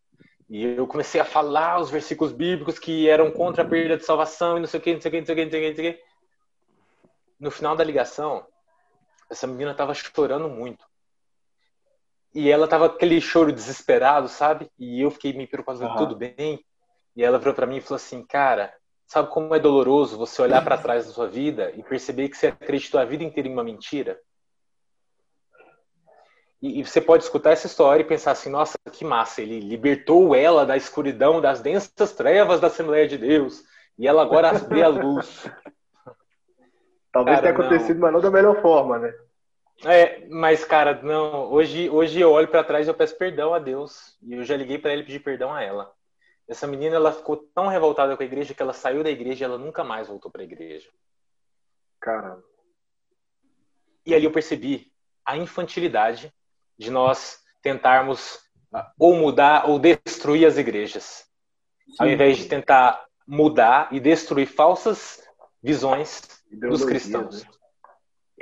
E eu comecei a falar os versículos bíblicos que eram contra a perda de salvação e não sei o que, não sei o que, não sei o que, não sei o que, não sei o que. No final da ligação, essa menina estava chorando muito. E ela tava aquele choro desesperado, sabe? E eu fiquei me preocupando, uhum. tudo bem? E ela virou para mim e falou assim, cara, sabe como é doloroso você olhar para trás da sua vida e perceber que você acreditou a vida inteira em uma mentira? E, você pode escutar essa história e pensar assim, nossa, que massa, ele libertou ela da escuridão, das densas trevas da Assembleia de Deus, e ela agora vê a luz. *laughs* Talvez cara, tenha acontecido, não. mas não da melhor forma, né? É, mas cara, não, hoje, hoje eu olho para trás e eu peço perdão a Deus, e eu já liguei para ele pedir perdão a ela. Essa menina, ela ficou tão revoltada com a igreja que ela saiu da igreja e ela nunca mais voltou para a igreja. Caramba. E ali eu percebi a infantilidade de nós tentarmos ah, ou mudar ou destruir as igrejas. Sim. Ao invés de tentar mudar e destruir falsas visões dos cristãos. Né?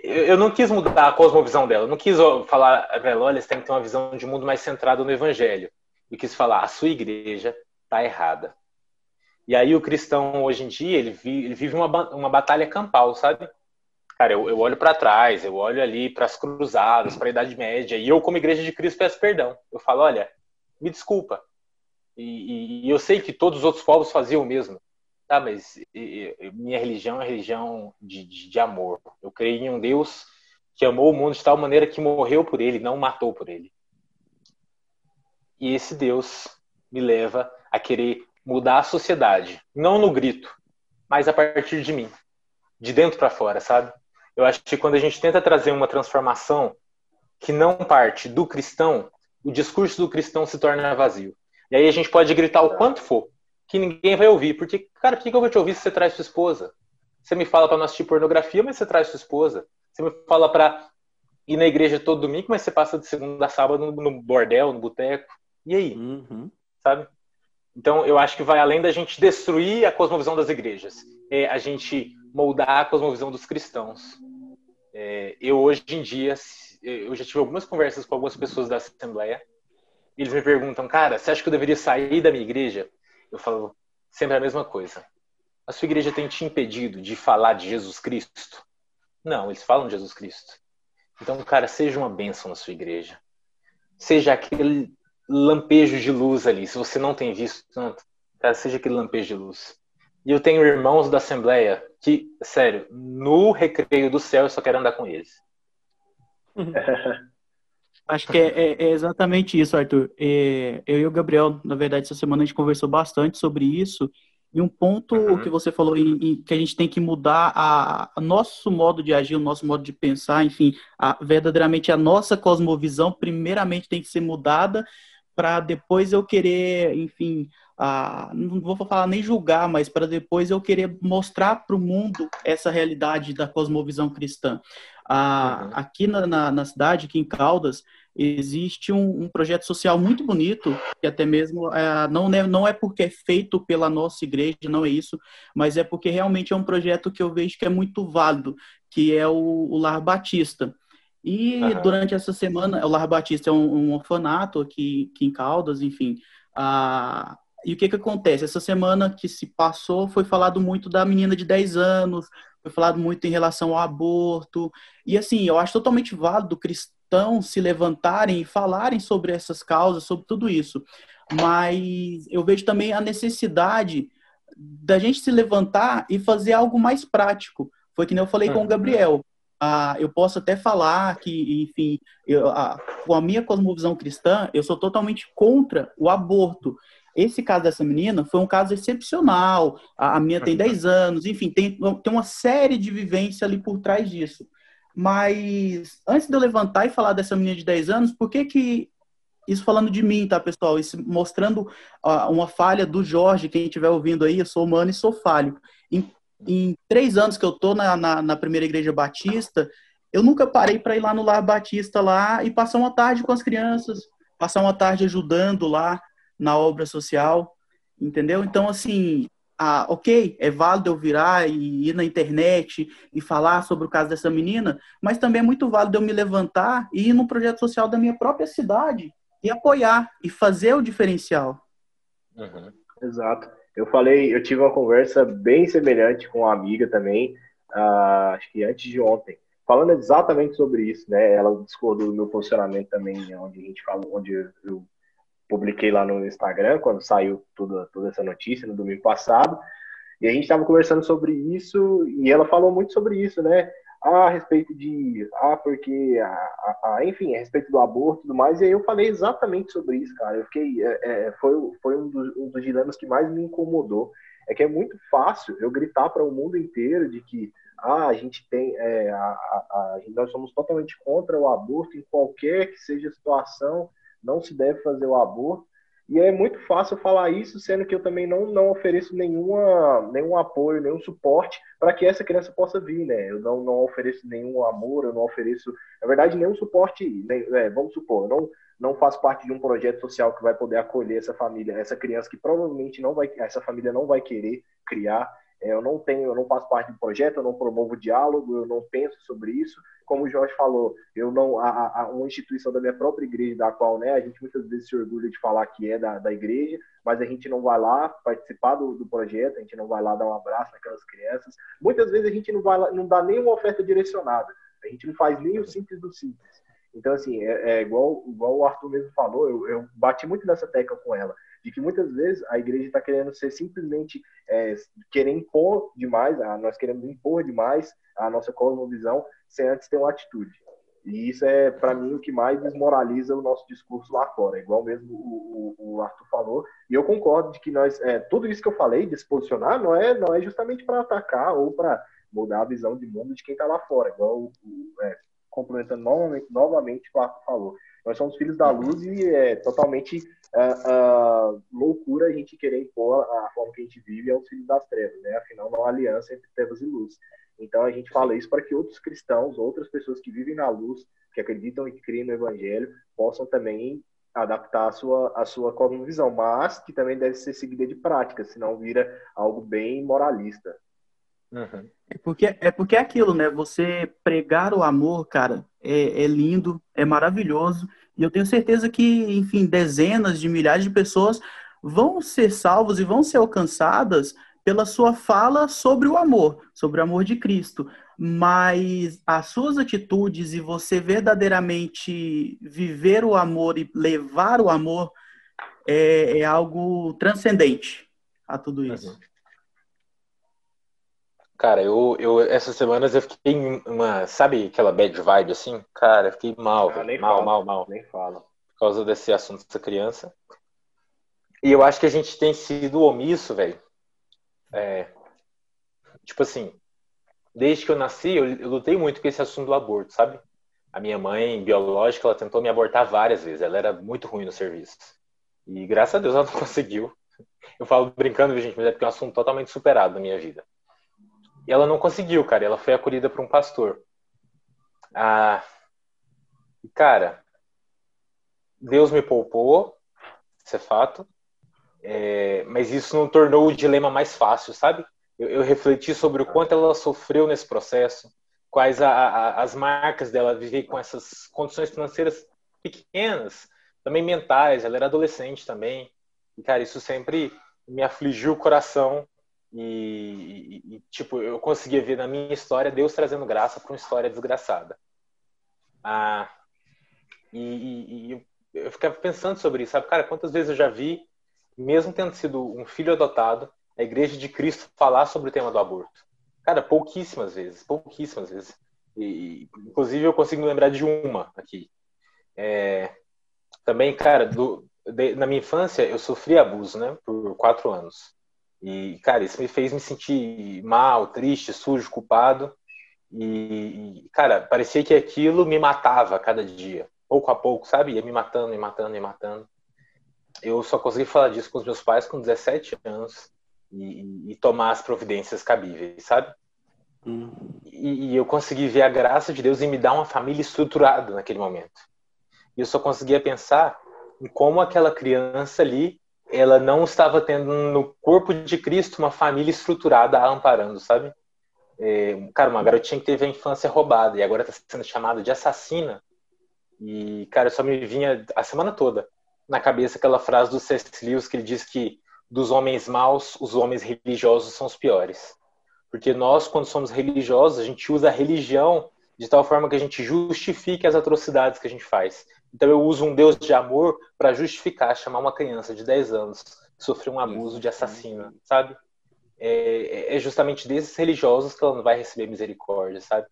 Eu não quis mudar a cosmovisão dela, eu não quis falar para ela, olha, você tem que ter uma visão de mundo mais centrada no evangelho. Eu quis falar, a sua igreja está errada. E aí o cristão, hoje em dia, ele vive, uma, uma batalha campal, sabe? Cara, eu, eu olho para trás, eu olho ali para as cruzadas, para a Idade Média, e eu, como Igreja de Cristo, peço perdão. Eu falo, olha, me desculpa. E, e, e eu sei que todos os outros povos faziam o mesmo. Tá, mas e, minha religião é religião de, de, de amor. Eu creio em um Deus que amou o mundo de tal maneira que morreu por ele, não matou por ele. E esse Deus me leva a querer mudar a sociedade, não no grito, mas a partir de mim, de dentro para fora, sabe? Eu acho que quando a gente tenta trazer uma transformação que não parte do cristão, o discurso do cristão se torna vazio. E aí a gente pode gritar o quanto for, que ninguém vai ouvir. Porque, cara, por que eu vou te ouvir se você traz sua esposa? Você me fala para não assistir pornografia, mas você traz sua esposa. Você me fala para ir na igreja todo domingo, mas você passa de segunda a sábado no, bordel, no boteco. E aí? Uhum. Sabe? Então, eu acho que vai além da gente destruir a cosmovisão das igrejas. É a gente moldar a cosmovisão dos cristãos. É, eu hoje em dia, eu já tive algumas conversas com algumas pessoas da Assembleia, e eles me perguntam, cara, você acha que eu deveria sair da minha igreja? Eu falo sempre a mesma coisa. A sua igreja tem te impedido de falar de Jesus Cristo? Não, eles falam de Jesus Cristo. Então, cara, seja uma bênção na sua igreja. Seja aquele lampejo de luz ali. Se você não tem visto tanto, cara, seja aquele lampejo de luz. E eu tenho irmãos da Assembleia que, sério, no recreio do céu eu só quero andar com eles. *laughs* Acho que é, é, é, exatamente isso, Arthur. É, eu e o Gabriel, na verdade, essa semana a gente conversou bastante sobre isso. E um ponto uhum. que você falou em, em, que a gente tem que mudar a, a, nosso modo de agir, o nosso modo de pensar, enfim, a, verdadeiramente a nossa cosmovisão, primeiramente tem que ser mudada para depois eu querer, enfim, a, não vou falar nem julgar, mas para depois eu querer mostrar para o mundo essa realidade da cosmovisão cristã. A, uhum. Aqui na, na, na, cidade, aqui em Caldas, existe um, um, projeto social muito bonito, que até mesmo é, não, é, não é porque é feito pela nossa igreja, não é isso, mas é porque realmente é um projeto que eu vejo que é muito válido, que é o, o Lar Batista. E uhum. durante essa semana, o Lar Batista é um, um orfanato aqui, aqui, em Caldas, enfim. A, e o que, que acontece? Essa semana que se passou foi falado muito da menina de 10 anos, foi falado muito em relação ao aborto. E assim, eu acho totalmente válido cristãos se levantarem e falarem sobre essas causas, sobre tudo isso. Mas eu vejo também a necessidade da gente se levantar e fazer algo mais prático. Foi que nem eu falei com o uhum. Gabriel. Ah, eu posso até falar que, enfim, eu, ah, com a minha cosmovisão cristã, eu sou totalmente contra o aborto. Esse caso dessa menina foi um caso excepcional. A, a minha tem 10 anos, enfim, tem, tem uma série de vivência ali por trás disso. Mas antes de eu levantar e falar dessa menina de 10 anos, por que que isso falando de mim, tá, pessoal? Isso mostrando uh, uma falha do Jorge, quem estiver ouvindo aí, eu sou humano e sou falho. Em em três anos que eu tô na, na, na primeira igreja batista, eu nunca parei para ir lá no Lar Batista lá e passar uma tarde com as crianças, passar uma tarde ajudando lá na obra social, entendeu? Então, assim, ah, ok, é válido eu virar e ir na internet e falar sobre o caso dessa menina, mas também é muito válido eu me levantar e ir no projeto social da minha própria cidade e apoiar e fazer o diferencial. Uhum. Exato. Eu falei, eu tive uma conversa bem semelhante com uma amiga também, uh, acho que antes de ontem, falando exatamente sobre isso, né? Ela discordou do meu posicionamento também, onde a gente falou, onde eu publiquei lá no Instagram, quando saiu toda, toda essa notícia no domingo passado. E a gente estava conversando sobre isso, e ela falou muito sobre isso, né? A respeito de. Ah, porque. A, a, enfim, a respeito do aborto e tudo mais. E aí eu falei exatamente sobre isso, cara. Eu fiquei. É, é, foi foi um dos, um dos dilemas que mais me incomodou. É que é muito fácil eu gritar para o mundo inteiro de que ah, a gente tem. É, a, a, nós somos totalmente contra o aborto em qualquer que seja a situação, não se deve fazer o aborto. E é muito fácil falar isso, sendo que eu também não, não ofereço nenhuma, nenhum apoio, nenhum suporte para que essa criança possa vir, né? Eu não, não ofereço nenhum amor, eu não ofereço, na verdade, nenhum suporte. Nem, é, vamos supor, eu não, não faço parte de um projeto social que vai poder acolher essa família, essa criança que provavelmente não vai, essa família não vai querer criar. Eu não tenho, eu não faço parte do projeto, eu não promovo diálogo, eu não penso sobre isso. Como o Jorge falou, eu não, a, a, uma instituição da minha própria igreja, da qual, né, a gente muitas vezes se orgulha de falar que é da, da igreja, mas a gente não vai lá participar do, do projeto, a gente não vai lá dar um abraço naquelas crianças. Muitas vezes a gente não vai lá, não dá nenhuma oferta direcionada, a gente não faz nem o simples do simples. Então, assim, é, é igual, igual o Arthur mesmo falou, eu, eu bati muito nessa tecla com ela de que muitas vezes a igreja está querendo ser simplesmente é, querer impor demais, a, nós queremos impor demais a nossa cosmovisão sem antes ter uma atitude. E isso é, para mim, o que mais desmoraliza o nosso discurso lá fora, igual mesmo o, o, o Arthur falou. E eu concordo de que nós, é, tudo isso que eu falei, de se posicionar, não é, não é justamente para atacar ou para mudar a visão de mundo de quem está lá fora, igual o, é, complementando novamente, novamente o o Arthur falou. Nós somos filhos da luz e é totalmente uh, uh, loucura a gente querer impor a forma que a gente vive aos filhos das trevas, né? Afinal, não há aliança entre trevas e luz. Então a gente fala isso para que outros cristãos, outras pessoas que vivem na luz, que acreditam e creem no Evangelho, possam também adaptar a sua, a sua cosmovisão, mas que também deve ser seguida de prática, senão vira algo bem moralista. Uhum. É, porque, é porque é aquilo, né? Você pregar o amor, cara, é, é lindo, é maravilhoso, e eu tenho certeza que, enfim, dezenas de milhares de pessoas vão ser salvos e vão ser alcançadas pela sua fala sobre o amor, sobre o amor de Cristo. Mas as suas atitudes e você verdadeiramente viver o amor e levar o amor é, é algo transcendente a tudo isso. Cara, eu, eu essas semanas eu fiquei em uma, sabe aquela bad vibe assim? Cara, eu fiquei mal, ah. Mal, mal, mal. Nem fala. Por causa desse assunto dessa criança. E eu acho que a gente tem sido omisso, velho. É, tipo assim, desde que eu nasci, eu, eu lutei muito com esse assunto do aborto, sabe? A minha mãe biológica, ela tentou me abortar várias vezes. Ela era muito ruim no serviço. E graças a Deus ela não *laughs* conseguiu. Eu falo brincando, gente, mas é porque é um assunto totalmente superado na minha vida. E ela não conseguiu, cara. Ela foi acolhida por um pastor. Ah, cara, Deus me poupou, isso é fato. É, mas isso não tornou o dilema mais fácil, sabe? Eu, eu, refleti sobre o quanto ela sofreu nesse processo, quais a, a, as marcas dela viver com essas condições financeiras pequenas, também mentais. Ela era adolescente também. E, cara, isso sempre me afligiu o coração e, e, tipo, eu conseguia ver na minha história Deus trazendo graça para uma história desgraçada. Ah, e, e, eu ficava pensando sobre isso, sabe? Cara, quantas vezes eu já vi, mesmo tendo sido um filho adotado, a igreja de Cristo falar sobre o tema do aborto? Cara, pouquíssimas vezes, pouquíssimas vezes. E, inclusive, eu consigo me lembrar de uma aqui. É, também, cara, do, de, na minha infância, eu sofri abuso, né? Por quatro anos. E, cara, isso me fez me sentir mal, triste, sujo, culpado. E, cara, parecia que aquilo me matava cada dia, pouco a pouco, sabe? Ia me matando, me matando, me matando. Eu só consegui falar disso com os meus pais com 17 anos. e, e tomar as providências cabíveis, sabe? Hum. E, e, eu consegui ver a graça de Deus em me dar uma família estruturada naquele momento. E eu só conseguia pensar em como aquela criança ali, ela não estava tendo no corpo de Cristo uma família estruturada a amparando, sabe? É, cara, uma garotinha que teve a infância roubada e agora está sendo chamada de assassina. E, cara, só me vinha a semana toda na cabeça aquela frase do C.S. Lewis que ele diz que dos homens maus, os homens religiosos são os piores. Porque nós, quando somos religiosos, a gente usa a religião de tal forma que a gente justifique as atrocidades que a gente faz. Então eu uso um Deus de amor para justificar chamar uma criança de 10 anos que sofreu um abuso de assassina, sabe? É, é justamente desses religiosos que ela não vai receber misericórdia, sabe?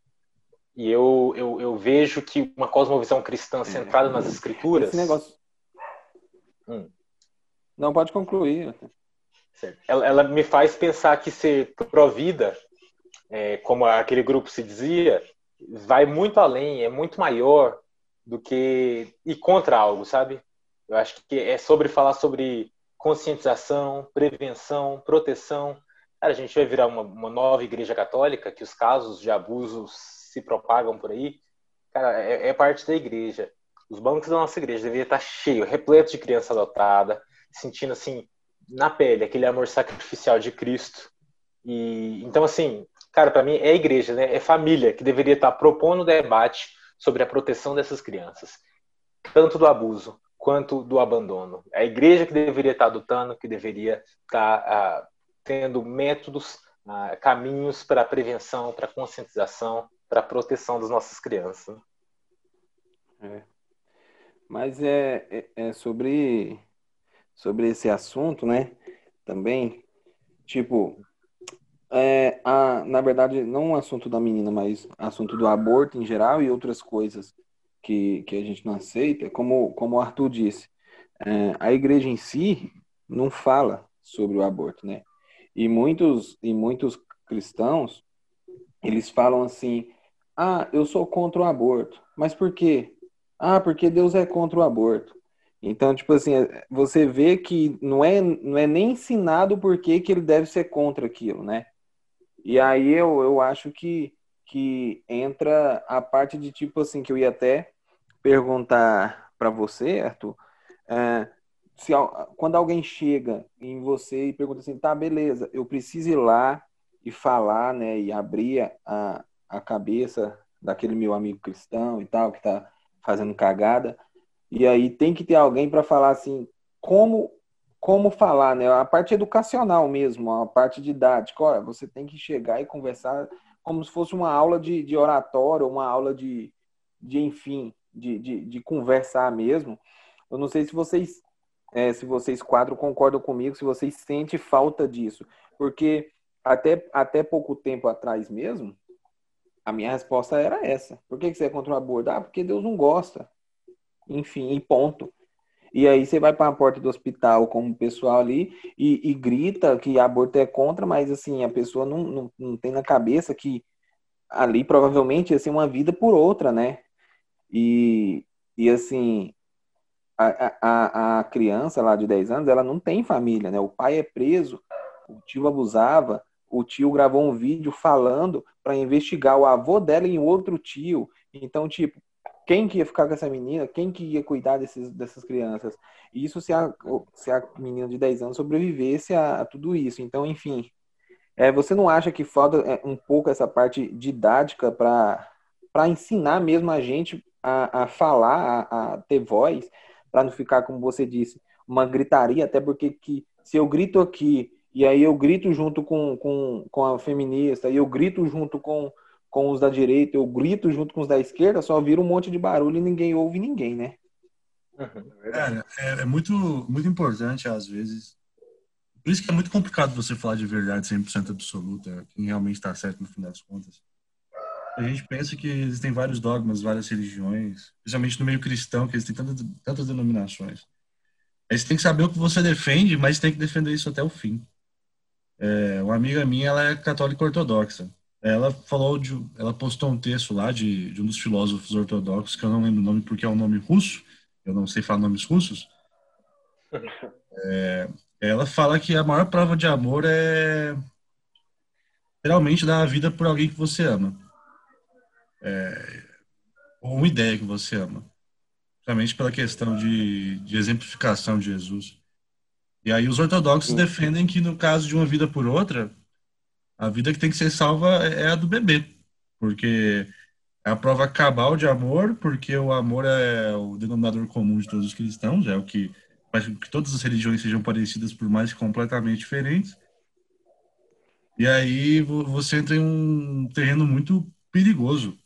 E eu, eu, eu vejo que uma cosmovisão cristã centrada nas escrituras. Esse negócio. Hum. Não, pode concluir. Ela, ela, me faz pensar que ser pró-vida, é, como aquele grupo se dizia, vai muito além, é muito maior do que ir contra algo, sabe? Eu acho que é sobre falar sobre conscientização, prevenção, proteção. Cara, a gente vai virar uma, uma nova igreja católica, que os casos de abusos se propagam por aí. Cara, é, é parte da igreja. Os bancos da nossa igreja deveriam estar cheio, repleto de criança adotada, sentindo assim na pele aquele amor sacrificial de Cristo. E então assim, cara, para mim é igreja, né? É família que deveria estar propondo debate sobre a proteção dessas crianças, tanto do abuso quanto do abandono. É a igreja que deveria estar adotando, que deveria estar ah, tendo métodos, ah, caminhos para prevenção, para conscientização, para proteção das nossas crianças. É. Mas é, é, é sobre sobre esse assunto, né? Também, tipo, é, a, na verdade, não um assunto da menina, mas assunto do aborto em geral e outras coisas que, que a gente não aceita, como, como o Arthur disse, é, a igreja em si não fala sobre o aborto, né? E muitos, e muitos cristãos, eles falam assim, ah, eu sou contra o aborto. Mas por quê? Ah, porque Deus é contra o aborto. Então, tipo assim, é, você vê que não é, não é nem ensinado por que, que ele deve ser contra aquilo, né? E aí eu, eu acho que, que entra a parte de tipo assim, que eu ia até perguntar para você, Arthur, é, se, quando alguém chega em você e pergunta assim, tá, beleza, eu preciso ir lá e falar, né, e abrir a, a cabeça daquele meu amigo cristão e tal, que tá fazendo cagada, e aí tem que ter alguém para falar assim, como como falar, né? A parte educacional mesmo, a parte didática. Olha, você tem que chegar e conversar como se fosse uma aula de, de oratório, uma aula de, de enfim, de, de, de conversar mesmo. Eu não sei se vocês, é, se vocês quatro concordam comigo, se vocês sentem falta disso. Porque até, até pouco tempo atrás mesmo, a minha resposta era essa. Por que, você é contra o aborto? Ah, porque Deus não gosta enfim, e ponto. E aí você vai para a porta do hospital com o pessoal ali e, e, grita que aborto é contra, mas assim, a pessoa não, não, não tem na cabeça que ali provavelmente ia ser uma vida por outra, né? E, e assim, a, a, a criança lá de 10 anos, ela não tem família, né? O pai é preso, o tio abusava, o tio gravou um vídeo falando para investigar o avô dela em outro tio. Então, tipo, quem que ia ficar com essa menina, quem que ia cuidar desses, dessas crianças. Isso se a, se a menina de 10 anos sobrevivesse a, a tudo isso. Então, enfim, é, você não acha que falta é, um pouco essa parte didática para ensinar mesmo a gente a, a falar, a, a ter voz, para não ficar, como você disse, uma gritaria, até porque que, se eu grito aqui e aí eu grito junto com, com, com a feminista, e eu grito junto com com os da direita, eu grito junto com os da esquerda, só vira um monte de barulho e ninguém ouve ninguém, né? Uhum. É, é, muito, muito importante, às vezes. Por isso que é muito complicado você falar de verdade 100% absoluta, quem realmente está certo no fim das contas. A gente pensa que existem vários dogmas, várias religiões, principalmente no meio cristão, que existem tantas, tantas denominações. Aí você tem que saber o que você defende, mas tem que defender isso até o fim. É, uma amiga minha, ela é católica ortodoxa. Ela falou de, ela postou um texto lá de, de um dos filósofos ortodoxos que eu não lembro o nome porque é um nome russo, eu não sei falar nomes russos, *laughs* É, ela fala que a maior prova de amor é realmente dar a vida por alguém que você ama. É, ou uma ideia que você ama. Principalmente pela questão de, de exemplificação de Jesus. E aí os ortodoxos defendem que no caso de uma vida por outra, a vida que tem que ser salva é a do bebê. Porque é a prova cabal de amor, porque o amor é o denominador comum de todos os cristãos, é o que faz com que todas as religiões sejam parecidas, por mais completamente diferentes. E aí você entra em um terreno muito perigoso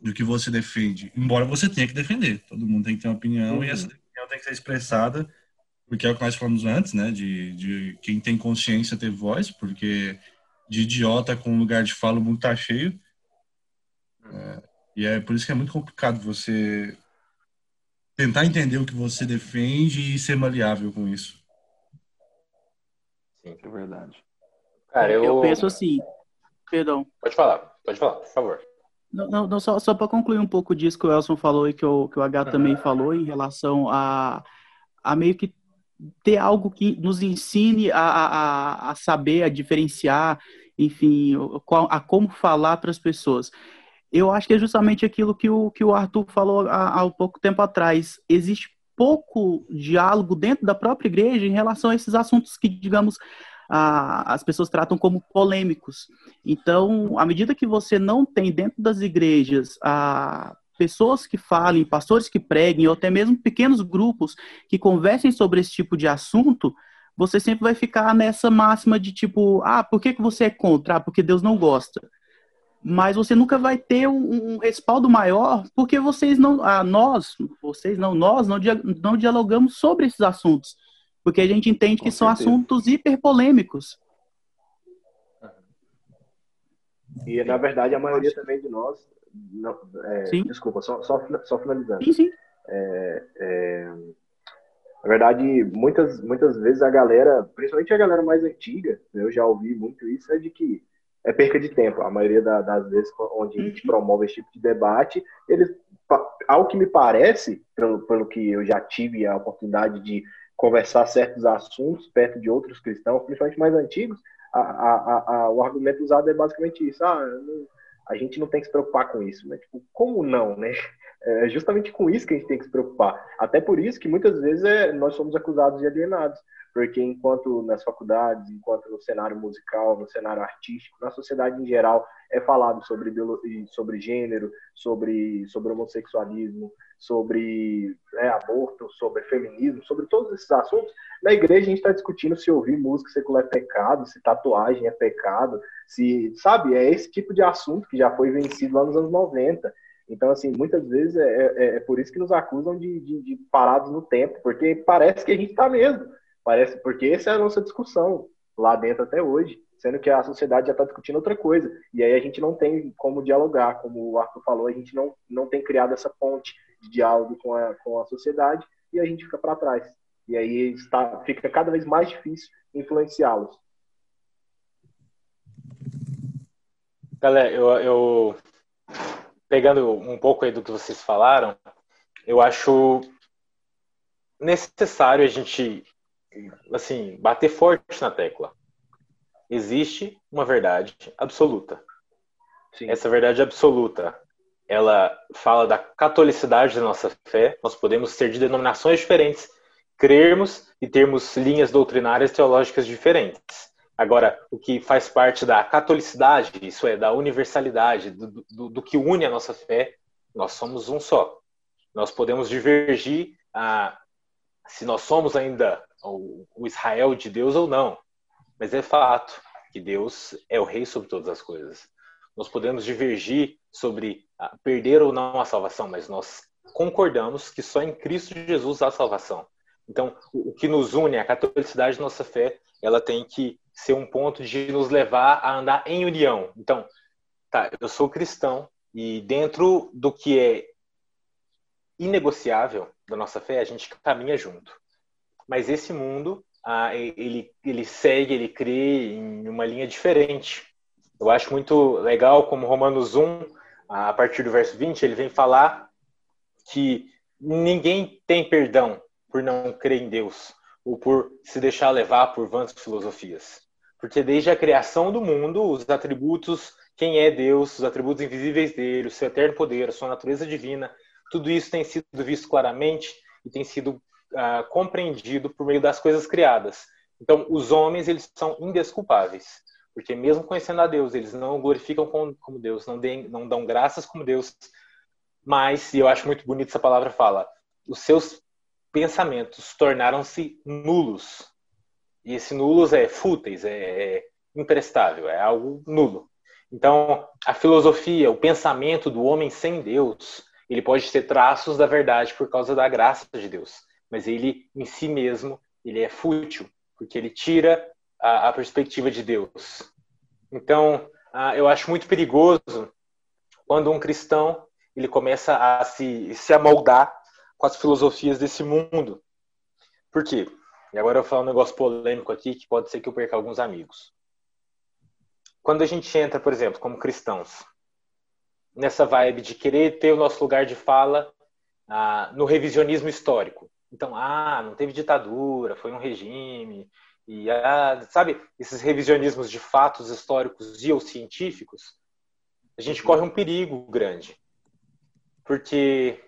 do que você defende, embora você tenha que defender. Todo mundo tem que ter uma opinião uhum. e essa opinião tem que ser expressada, porque é o que nós falamos antes, né? De, de quem tem consciência ter voz, porque de idiota com lugar de fala o mundo tá cheio. É, e é por isso que é muito complicado você tentar entender o que você defende e ser maleável com isso. Sim, é verdade. Cara, eu... eu penso assim. Perdão. Pode falar, pode falar, por favor. Não, não, não só, só para concluir um pouco disso que o Elson falou e que o, que o H também falou em relação a, a meio que ter algo que nos ensine a, a, a saber, a diferenciar, enfim, a, como falar para as pessoas eu acho que é justamente aquilo que o, que o Arthur falou há, há pouco tempo atrás. Existe pouco diálogo dentro da própria igreja em relação a esses assuntos que, digamos, a, as pessoas tratam como polêmicos. Então, à medida que você não tem dentro das igrejas a pessoas que falem, pastores que preguem, ou até mesmo pequenos grupos que conversem sobre esse tipo de assunto, você sempre vai ficar nessa máxima de tipo, ah, por que, que você é contra? Ah, porque Deus não gosta mas você nunca vai ter um, um respaldo maior porque vocês não, ah, nós, vocês não, nós não, não dialogamos sobre esses assuntos, porque a gente entende Com que certeza. são assuntos hiperpolêmicos. E na verdade a maioria também de nós, não, é, sim. desculpa, só, só, só finalizando. Sim, sim. É, é, na verdade, muitas, muitas vezes a galera, principalmente a galera mais antiga, eu já ouvi muito isso, é de que é perca de tempo. A maioria da, das vezes onde a gente uhum. promove esse tipo de debate, eles, ao que me parece, pelo, pelo que eu já tive a oportunidade de conversar certos assuntos perto de outros cristãos, principalmente mais antigos, a, a, a, o argumento usado é basicamente isso. Ah, não, a gente não tem que se preocupar com isso. Mas, tipo, como não, né? É justamente com isso que a gente tem que se preocupar. Até por isso que muitas vezes é, nós somos acusados de alienados porque enquanto nas faculdades, enquanto no cenário musical, no cenário artístico, na sociedade em geral, é falado sobre, sobre gênero, sobre, sobre homossexualismo, sobre né, aborto, sobre feminismo, sobre todos esses assuntos, na igreja a gente está discutindo se ouvir música secular é pecado, se tatuagem é pecado, se, sabe, é esse tipo de assunto que já foi vencido lá nos anos 90. Então, assim, muitas vezes é, é, é por isso que nos acusam de, de, de parados no tempo, porque parece que a gente está mesmo. Parece, porque essa é a nossa discussão lá dentro até hoje, sendo que a sociedade já está discutindo outra coisa. E aí a gente não tem como dialogar, como o Arthur falou, a gente não, não tem criado essa ponte de diálogo com a, com a sociedade e a gente fica para trás. E aí está, fica cada vez mais difícil influenciá-los. Galera, eu, eu pegando um pouco aí do que vocês falaram, eu acho necessário a gente assim, bater forte na tecla. Existe uma verdade absoluta. Sim. Essa verdade absoluta, ela fala da catolicidade da nossa fé. Nós podemos ter de denominações diferentes, crermos e termos linhas doutrinárias teológicas diferentes. Agora, o que faz parte da catolicidade, isso é, da universalidade, do, do, do que une a nossa fé, nós somos um só. Nós podemos divergir a, se nós somos ainda o, o Israel de Deus ou não. Mas é fato que Deus é o rei sobre todas as coisas. Nós podemos divergir sobre perder ou não a salvação, mas nós concordamos que só em Cristo Jesus há salvação. Então, o que nos une, a catolicidade da nossa fé, ela tem que ser um ponto de nos levar a andar em união. Então, tá, eu sou cristão e dentro do que é inegociável da nossa fé, a gente caminha junto mas esse mundo ah, ele, ele segue, ele crê em uma linha diferente. Eu acho muito legal como Romanos 1, a partir do verso 20, ele vem falar que ninguém tem perdão por não crer em Deus. ou por se deixar levar por vãs filosofias. Porque desde a criação do mundo, os atributos, quem é Deus, os atributos invisíveis dele, o seu eterno poder, a sua natureza divina, tudo isso tem sido visto claramente e tem sido uh, compreendido por meio das coisas criadas. Então, os homens, eles são indesculpáveis. Porque mesmo conhecendo a Deus, eles não glorificam como, como Deus, não, deem, não dão graças como Deus. Mas, e eu acho muito bonito essa palavra fala, os seus pensamentos tornaram-se nulos. E esse nulos é fúteis, é, é imprestável, é algo nulo. Então, a filosofia, o pensamento do homem sem Deus, ele pode ter traços da verdade por causa da graça de Deus, mas ele em si mesmo, ele é fútil, porque ele tira a, a perspectiva de Deus. Então, eu acho muito perigoso quando um cristão ele começa a se, se amoldar com as filosofias desse mundo. Por quê? E agora eu vou falar um negócio polêmico aqui que pode ser que eu perca alguns amigos. Quando a gente entra, por exemplo, como cristãos, nessa vibe de querer ter o nosso lugar de fala ah, no revisionismo histórico. Então, ah, não teve ditadura, foi um regime, e ah, sabe, esses revisionismos de fatos históricos e ou científicos, a gente corre um perigo grande. Porque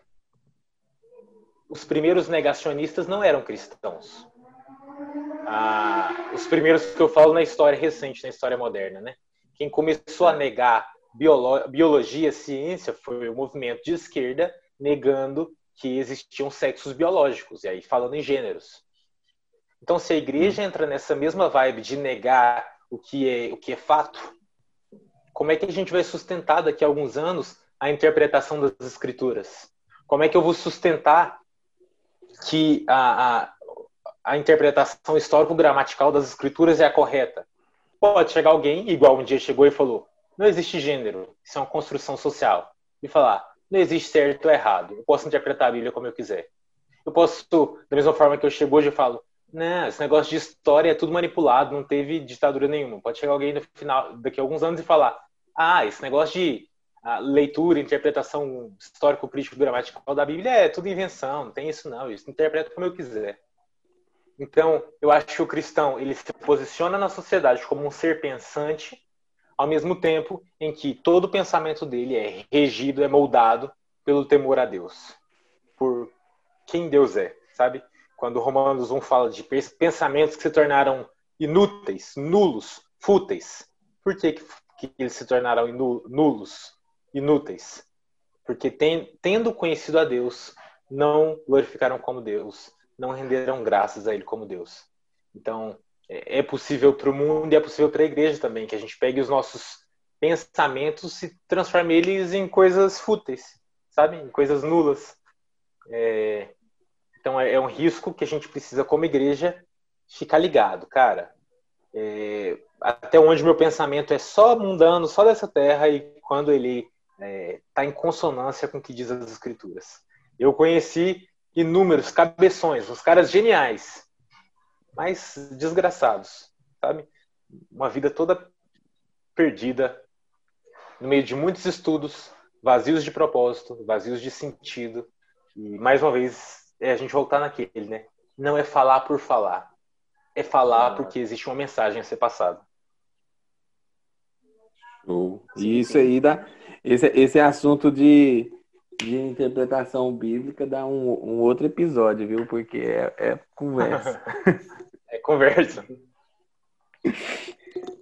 os primeiros negacionistas não eram cristãos. Os primeiros que eu falo na história recente, na história moderna, né? Quem começou a negar biolo biologia, ciência, foi o movimento de esquerda negando que existiam sexos biológicos, e aí falando em gêneros. Então, se a igreja entra nessa mesma vibe de negar o que é, o que é fato, como é que a gente vai sustentar daqui a alguns anos a interpretação das escrituras? Como é que eu vou sustentar que a, a, a interpretação histórico-gramatical das escrituras é a correta. Pode chegar alguém, igual um dia chegou e falou: não existe gênero, isso é uma construção social. E falar: não existe certo ou errado, eu posso interpretar a Bíblia como eu quiser. Eu posso, da mesma forma que eu chego hoje e falo: não, esse negócio de história é tudo manipulado, não teve ditadura nenhuma. Pode chegar alguém no final, daqui a alguns anos e falar: ah, esse negócio de a leitura, interpretação histórico, crítico, gramatical da Bíblia é tudo invenção, não tem isso não, isso interpreta como eu quiser. Então, eu acho que o cristão ele se posiciona na sociedade como um ser pensante, ao mesmo tempo em que todo o pensamento dele é regido, é moldado pelo temor a Deus, por quem Deus é, sabe? Quando Romanos 1 fala de pensamentos que se tornaram inúteis, nulos, fúteis, por que, que eles se tornaram nulos? inúteis, porque tendo conhecido a Deus, não glorificaram como Deus, não renderam graças a Ele como Deus. Então, é, é possível para o mundo e é possível para a igreja também, que a gente pegue os nossos pensamentos e transforme eles em coisas fúteis, sabe? Em coisas nulas. É... Então, é, é um risco que a gente precisa, como igreja, ficar ligado, cara. É... Até onde meu pensamento é só mundano, só dessa terra, e quando ele está é, tá em consonância com o que diz as escrituras. Eu conheci inúmeros cabeções, uns caras geniais, mas desgraçados, sabe? Uma vida toda perdida no meio de muitos estudos, vazios de propósito, vazios de sentido. E mais uma vez é a gente voltar naquele, né? Não é falar por falar, é falar porque existe uma mensagem a ser passada. Show. E isso aí dá esse, esse assunto de, de interpretação bíblica dá um, um outro episódio, viu? Porque é, é conversa. *laughs* é conversa.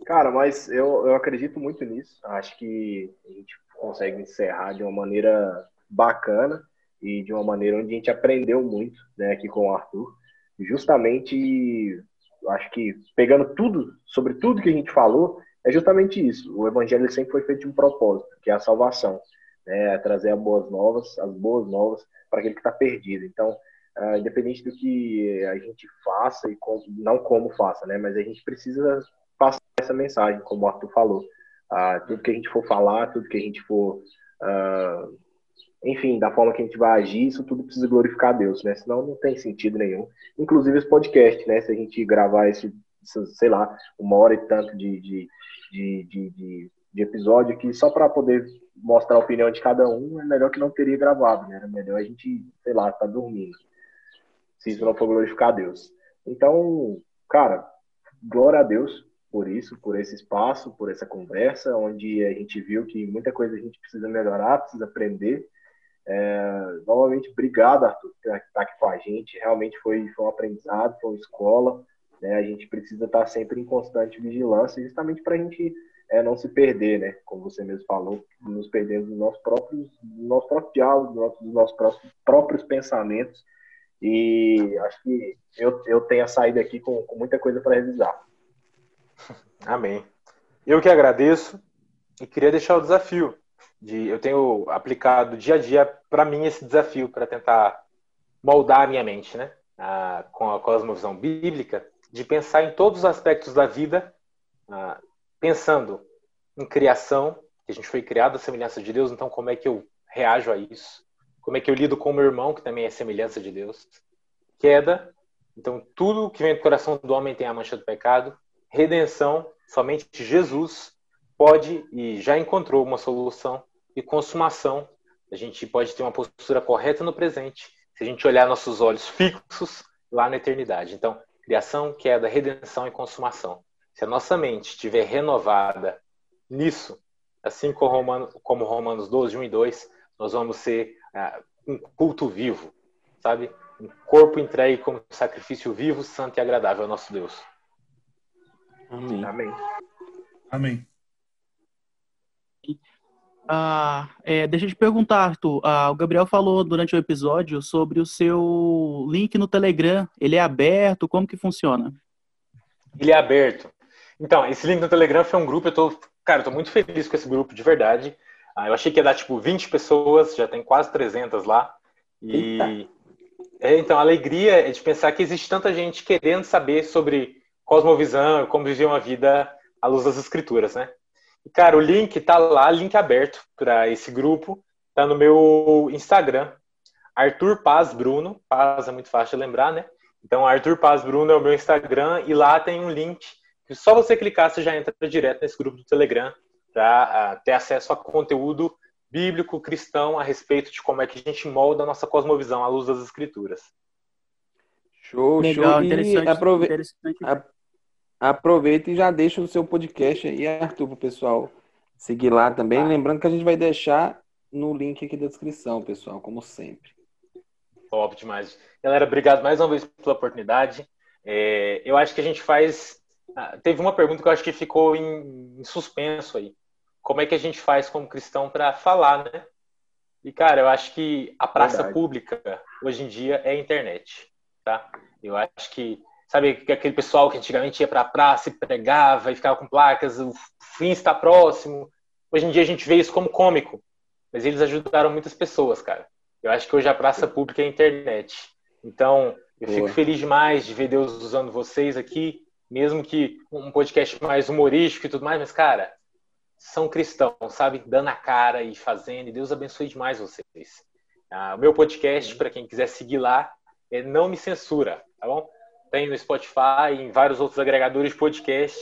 Cara, mas eu, eu acredito muito nisso. Acho que a gente consegue encerrar de uma maneira bacana e de uma maneira onde a gente aprendeu muito né, aqui com o Arthur. Justamente, acho que pegando tudo, sobre tudo que a gente falou, é justamente isso. O evangelho sempre foi feito de um propósito, que é a salvação, né? Trazer as boas novas, as boas novas para aquele que está perdido. Então, uh, independente do que a gente faça e não como faça, né? Mas a gente precisa passar essa mensagem, como o Arthur falou. Uh, tudo que a gente for falar, tudo que a gente for, uh, enfim, da forma que a gente vai agir, isso tudo precisa glorificar a Deus, né? Senão não tem sentido nenhum. Inclusive esse podcast, né? Se a gente gravar esse, sei lá, uma hora e tanto de, de de, de, de, episódio que só para poder mostrar a opinião de cada um é melhor que não teria gravado, né? Era melhor a gente, sei lá, tá dormindo. Se isso não for glorificar a Deus. Então, cara, glória a Deus por isso, por esse espaço, por essa conversa, onde a gente viu que muita coisa a gente precisa melhorar, precisa aprender. É, novamente, obrigado, Arthur, por estar aqui com a gente. Realmente foi, foi um aprendizado, foi uma escola. Né? A gente precisa estar sempre em constante vigilância, justamente para a gente é, não se perder, né? Como você mesmo falou, nos perdendo dos nossos próprios, do nosso próprio diálogo, dos nossos, nossos próprios pensamentos. E acho que eu, eu tenho saído aqui com, com muita coisa para revisar. *laughs* Amém. Eu que agradeço e queria deixar o desafio de eu tenho aplicado dia a dia para mim esse desafio para tentar moldar a minha mente, né? Com a cosmovisão bíblica, de pensar em todos os aspectos da vida, ah, pensando em criação, que a gente foi criado à semelhança de Deus, então como é que eu reajo a isso? Como é que eu lido com o meu irmão, que também é semelhança de Deus? Queda, então tudo que vem do coração do homem tem a mancha do pecado. Redenção, somente Jesus pode e já encontrou uma solução. E consumação, a gente pode ter uma postura correta no presente, se a gente olhar nossos olhos fixos lá na eternidade. Então, criação, queda, redenção e consumação. Se a nossa mente estiver renovada nisso, assim como Romanos, como Romanos 12, 1 e 2, nós vamos ser uh, um culto vivo, sabe? Um corpo entregue como sacrifício vivo, santo e agradável ao nosso Deus. Amém. Amém. Amém. Ah, é, deixa eu te perguntar, Arthur. Ah, o Gabriel falou durante o episódio sobre o seu link no Telegram. Ele é aberto? Como que funciona? Ele é aberto. Então, esse link no Telegram foi um grupo, eu tô, cara, eu tô muito feliz com esse grupo, de verdade. Ah, eu achei que ia dar, tipo, 20 pessoas, já tem quase 300 lá. E, é, então, a alegria é de pensar que existe tanta gente querendo saber sobre cosmovisão, como viver uma vida à luz das escrituras, né? Cara, o link tá lá, link aberto para esse grupo. Tá no meu Instagram, Arthur Paz Bruno. Paz é muito fácil de lembrar, né? Então, Arthur Paz Bruno é o meu Instagram e lá tem um link que só você clicar você já entra direto nesse grupo do Telegram para uh, ah, ter acesso a conteúdo bíblico cristão a respeito de como é que a gente molda a nossa cosmovisão à luz das escrituras. Show, Legal, show. Interessante, aprove... interessante. Aproveita e já deixa o seu podcast aí, Arthur, para o pessoal seguir lá também. Lembrando que a gente vai deixar no link aqui da descrição, pessoal, como sempre. Top demais. Galera, obrigado mais uma vez pela oportunidade. É, eu acho que a gente faz. Ah, teve uma pergunta que eu acho que ficou em, em suspenso aí. Como é que a gente faz como cristão para falar, né? E, cara, eu acho que a praça Verdade. pública hoje em dia é a internet, tá? Eu acho que Sabe aquele pessoal que antigamente ia para a praça e pregava e ficava com placas, o fim está próximo. Hoje em dia a gente vê isso como cômico, mas eles ajudaram muitas pessoas, cara. Eu acho que hoje a praça pública é a internet. Então, eu Boa. fico feliz demais de ver Deus usando vocês aqui, mesmo que um podcast mais humorístico e tudo mais, mas, cara, são cristãos, sabe? Dando a cara e fazendo, e Deus abençoe demais vocês. Ah, o meu podcast, para quem quiser seguir lá, é Não Me Censura, tá bom? tem no Spotify, em vários outros agregadores de podcast.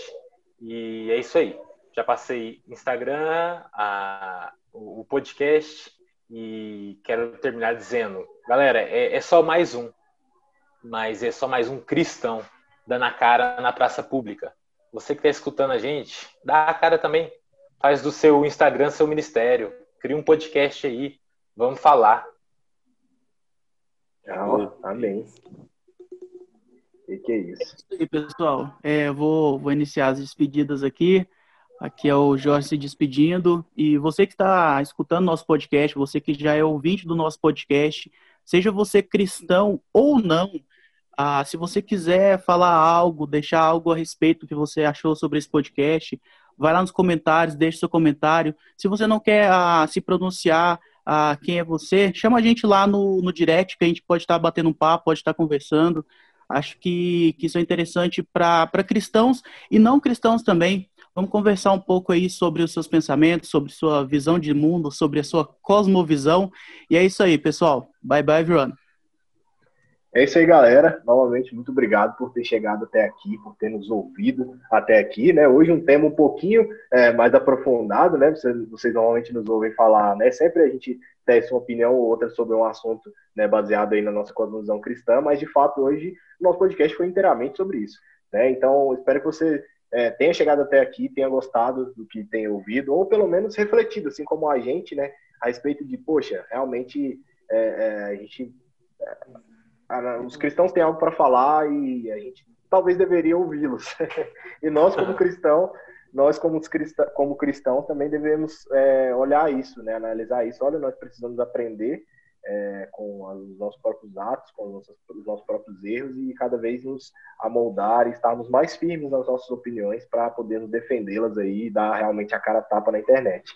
E é isso aí. Já passei Instagram, a, o podcast e quero terminar dizendo, galera, é, é só mais um, mas é só mais um cristão dando a cara na praça pública. Você que está escutando a gente, dá a cara também. Faz do seu Instagram seu ministério. Cria um podcast aí. Vamos falar. Ah, amém. E que é isso? É isso aí, pessoal. É, vou, vou iniciar as despedidas aqui. Aqui é o Jorge se despedindo. E você que está escutando nosso podcast, você que já é ouvinte do nosso podcast, seja você cristão ou não, ah, se você quiser falar algo, deixar algo a respeito que você achou sobre esse podcast, vai lá nos comentários, deixe seu comentário. Se você não quer ah, se pronunciar ah, quem é você, chama a gente lá no, no direct, que a gente pode estar batendo um papo, pode estar conversando. Acho que, que isso é interessante para cristãos e não cristãos também. Vamos conversar um pouco aí sobre os seus pensamentos, sobre sua visão de mundo, sobre a sua cosmovisão. E é isso aí, pessoal. Bye bye, everyone. É isso aí, galera. Novamente, muito obrigado por ter chegado até aqui, por ter nos ouvido até aqui, né? Hoje um tema um pouquinho é, mais aprofundado, né? Vocês, vocês, normalmente nos ouvem falar, né? Sempre a gente testa uma opinião ou outra sobre um assunto, né? Baseado aí na nossa cosmovisão cristã, mas de fato hoje o nosso podcast foi inteiramente sobre isso, né? Então, espero que você é, tenha chegado até aqui, tenha gostado do que tem ouvido, ou pelo menos refletido, assim como a gente, né? A respeito de, poxa, realmente é, é a gente os cristãos têm algo para falar e a gente talvez deveria ouvi-los. *laughs* e nós, como cristão, nós como cristão, como cristão também devemos é, olhar isso, né? analisar isso. Olha, nós precisamos aprender é, com os nossos próprios atos, com os nossos, os nossos, próprios erros e cada vez nos amoldar e estarmos mais firmes nas nossas opiniões para podermos defendê-las aí e dar realmente a cara tapa na internet.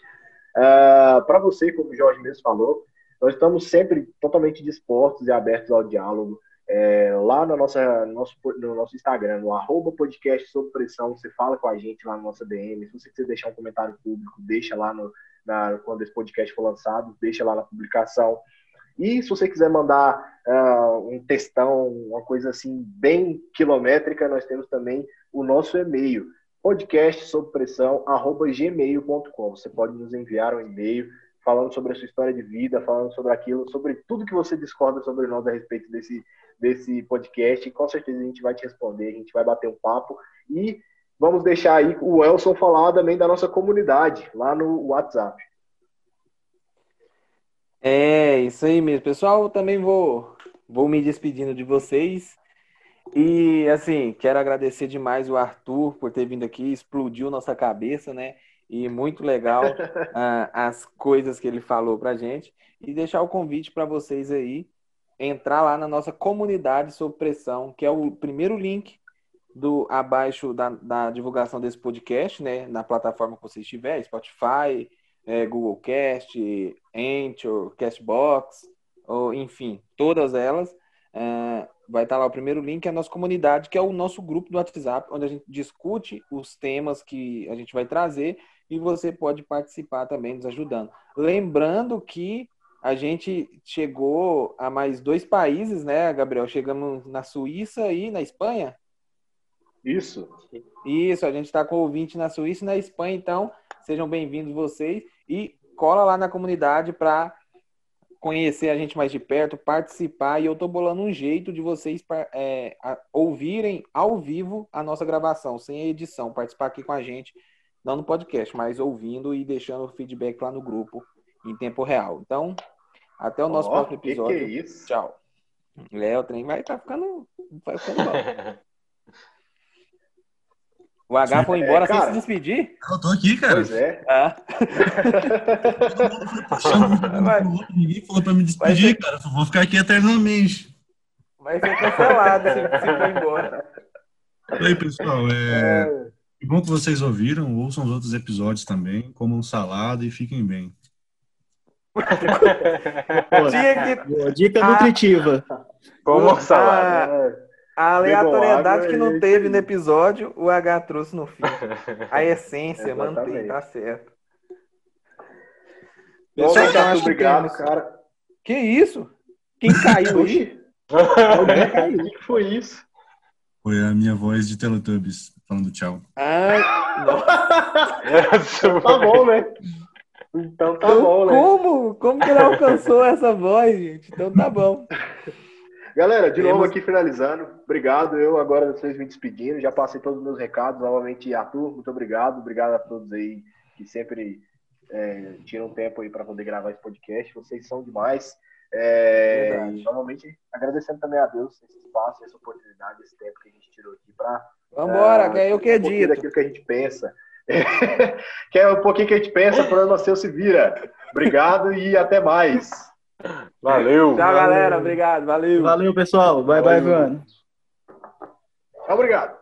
Uh, ah, para você, como o Jorge mesmo falou, nós estamos sempre totalmente dispostos e abertos ao diálogo. É, lá no, nossa, no, nosso, no nosso Instagram, no arroba podcast sob pressão, você fala com a gente lá na nossa DM. Se você quiser deixar um comentário público, deixa lá no, na, quando esse podcast for lançado, deixa lá na publicação. E se você quiser mandar uh, um textão, uma coisa assim bem quilométrica, nós temos também o nosso e-mail, podcast sob pressão, arroba gmail.com. Você pode nos enviar um e-mail falando sobre a sua história de vida, falando sobre aquilo, sobre tudo que você discorda sobre nós a respeito desse, desse podcast. Com certeza a gente vai te responder, a gente vai bater um papo e vamos deixar aí o Elson falar também da nossa comunidade lá no WhatsApp. É, isso aí mesmo. Pessoal, também vou, vou me despedindo de vocês. E assim, quero agradecer demais o Arthur por ter vindo aqui, explodiu nossa cabeça, né? E muito legal uh, *laughs* as coisas que ele falou para gente e deixar o convite para vocês aí entrar lá na nossa comunidade sob pressão, que é o primeiro link do abaixo da, da divulgação desse podcast, né, na plataforma que você estiver, Spotify, é, Google Cast, Anchor, Castbox, ou enfim, todas elas. Uh, vai estar lá o primeiro link, é a nossa comunidade, que é o nosso grupo do WhatsApp, onde a gente discute os temas que a gente vai trazer e você pode participar também nos ajudando. Lembrando que a gente chegou a mais dois países, né, Gabriel? Chegamos na Suíça e na Espanha. Isso. Isso, a gente está com ouvinte na Suíça e na Espanha, então sejam bem-vindos vocês e cola lá na comunidade para conhecer a gente mais de perto, participar e eu estou bolando um jeito de vocês é, ouvirem ao vivo a nossa gravação, sem edição, participar aqui com a gente não no podcast, mas ouvindo e deixando feedback lá no grupo em tempo real. Então, até o nosso oh, próximo episódio. Que que é isso? Tchau. É, o trem vai estar tá ficando, vai ficando bom. O H foi embora é, sem se despedir? Eu tô aqui, cara. Pois é. Ah. Ninguém falou pra me despedir, ser... cara. Eu vou ficar aqui eternamente. Vai ser cancelado se, se for embora. Oi, pessoal. É... é... Que bom que vocês ouviram, ouçam os outros episódios também, comam salada e fiquem bem. Boa, dica nutritiva. Como salada. A, a aleatoriedade que não teve no episódio, o H trouxe no fim. A *laughs* essência mantém, tá certo. Pessoal, então, obrigado, cara. Que isso? Quem caiu aí? Alguém caiu. *laughs* O que foi isso? Foi a minha voz de Teletubbies falando tchau. *laughs* Ah, tá bom, né? Então tá então, bom, né? Como? Como que ele alcançou essa voz, gente? Então tá bom. Galera, de novo aqui finalizando. Obrigado. Eu agora vocês me despedindo. Já passei todos os meus recados. Novamente, Arthur, muito obrigado. Obrigado a todos aí que sempre é, tiram tempo aí para poder gravar esse podcast. Vocês são demais. É, novamente, agradecendo também a Deus esse espaço, essa oportunidade, esse tempo que a gente tirou aqui para. Vambora, uh, que é eu que edito. Um daquilo que a gente pensa. *laughs* que é um pouquinho que a gente pensa, para o seu se vira. Obrigado e até mais. Valeu. Tchau, valeu. galera. Obrigado. Valeu. Valeu, pessoal. Bye, valeu. bye, mano. Obrigado.